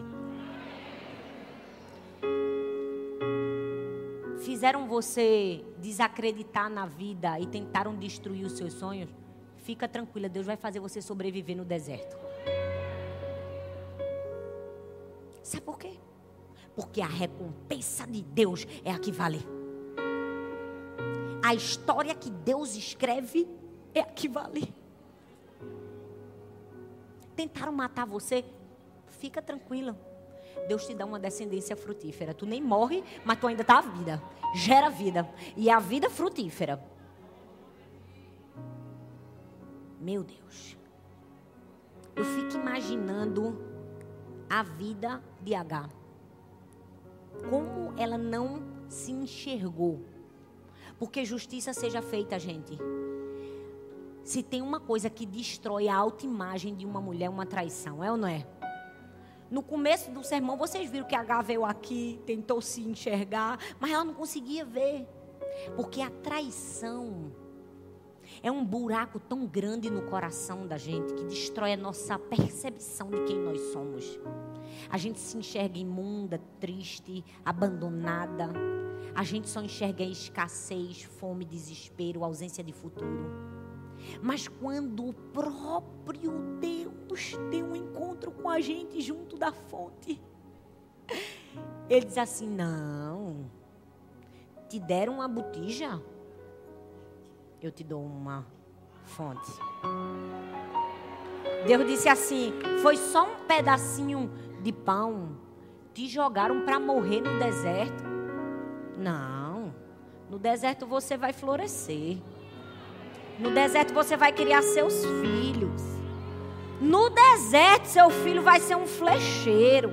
Fizeram você desacreditar na vida e tentaram destruir os seus sonhos. Fica tranquila, Deus vai fazer você sobreviver no deserto. Sabe por quê? Porque a recompensa de Deus é a que vale. A história que Deus escreve é a que vale. Tentaram matar você? Fica tranquila. Deus te dá uma descendência frutífera. Tu nem morre, mas tu ainda está a vida. Gera vida. E a vida frutífera. Meu Deus. Eu fico imaginando a vida de H como ela não se enxergou. Porque justiça seja feita, gente. Se tem uma coisa que destrói a autoimagem de uma mulher, uma traição, é ou não é? No começo do sermão, vocês viram que H veio aqui, tentou se enxergar, mas ela não conseguia ver. Porque a traição é um buraco tão grande no coração da gente que destrói a nossa percepção de quem nós somos. A gente se enxerga imunda, triste, abandonada. A gente só enxerga escassez, fome, desespero, ausência de futuro. Mas quando o próprio Deus tem um encontro com a gente junto da fonte, ele diz assim: Não, te deram uma botija, eu te dou uma fonte. Deus disse assim: Foi só um pedacinho de pão te jogaram para morrer no deserto. Não. No deserto você vai florescer. No deserto você vai criar seus filhos. No deserto seu filho vai ser um flecheiro.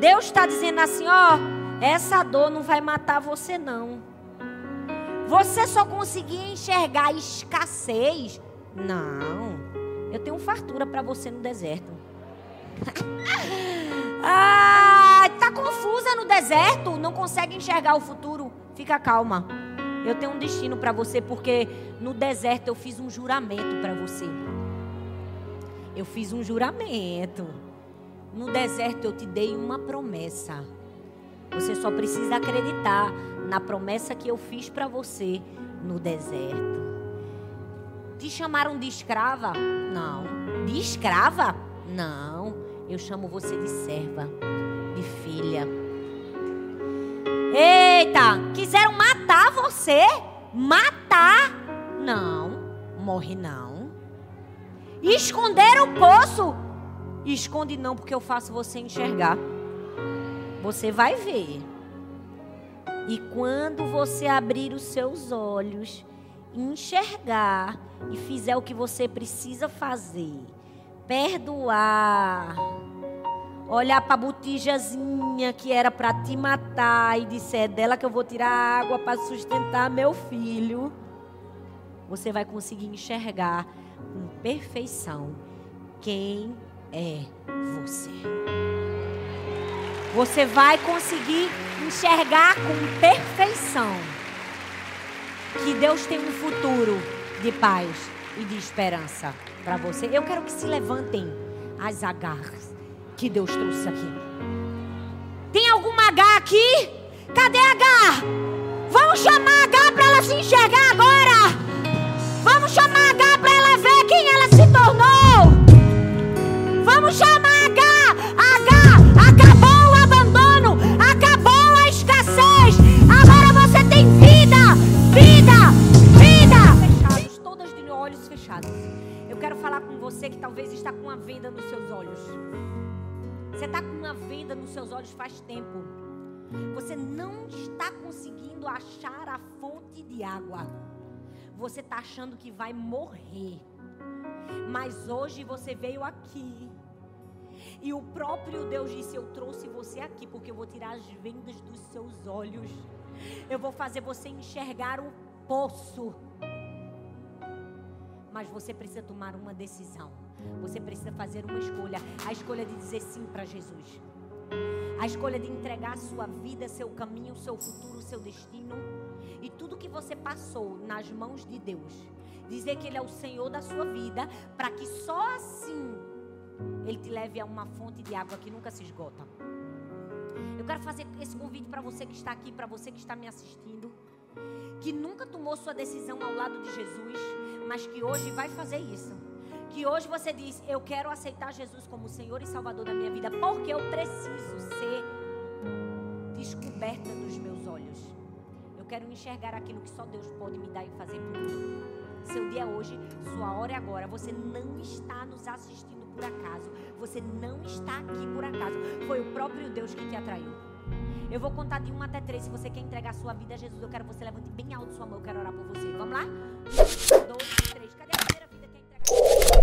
Deus está dizendo assim: ó, essa dor não vai matar você não. Você só conseguia enxergar escassez. Não. Eu tenho fartura para você no deserto. ah, tá confusa no deserto, não consegue enxergar o futuro. Fica calma. Eu tenho um destino para você porque no deserto eu fiz um juramento para você. Eu fiz um juramento. No deserto eu te dei uma promessa. Você só precisa acreditar na promessa que eu fiz para você no deserto. Te chamaram de escrava? Não. De escrava? Não. Eu chamo você de serva, de filha. Eita, quiseram matar você? Matar? Não, morre não. Esconder o poço. Esconde não, porque eu faço você enxergar. Você vai ver. E quando você abrir os seus olhos, enxergar e fizer o que você precisa fazer, perdoar, olhar para a botijazinha que era para te matar e disser é dela que eu vou tirar água para sustentar meu filho, você vai conseguir enxergar com perfeição quem é você. Você vai conseguir enxergar com perfeição que Deus tem um futuro de paz e de esperança para você. Eu quero que se levantem as agarras que Deus trouxe aqui. Tem alguma H aqui? Cadê a H? Vamos chamar a H para ela se enxergar agora. Vamos chamar a H para ela ver quem ela se tornou. Vamos chamar você que talvez está com uma venda nos seus olhos. Você está com uma venda nos seus olhos faz tempo. Você não está conseguindo achar a fonte de água. Você está achando que vai morrer. Mas hoje você veio aqui. E o próprio Deus disse: Eu trouxe você aqui porque eu vou tirar as vendas dos seus olhos. Eu vou fazer você enxergar o poço. Mas você precisa tomar uma decisão. Você precisa fazer uma escolha. A escolha de dizer sim para Jesus. A escolha de entregar sua vida, seu caminho, seu futuro, seu destino e tudo que você passou nas mãos de Deus. Dizer que Ele é o Senhor da sua vida, para que só assim Ele te leve a uma fonte de água que nunca se esgota. Eu quero fazer esse convite para você que está aqui, para você que está me assistindo, que nunca tomou sua decisão ao lado de Jesus, mas que hoje vai fazer isso. Que hoje você diz: Eu quero aceitar Jesus como Senhor e Salvador da minha vida, porque eu preciso ser descoberta dos meus olhos. Eu quero enxergar aquilo que só Deus pode me dar e fazer por mim. Seu dia é hoje, sua hora é agora. Você não está nos assistindo por acaso. Você não está aqui por acaso. Foi o próprio Deus que te atraiu. Eu vou contar de 1 até 3. Se você quer entregar a sua vida a Jesus, eu quero que você levante bem alto sua mão. Eu quero orar por você. Vamos lá? Um, dois, três. Cadê a primeira vida que é entregar?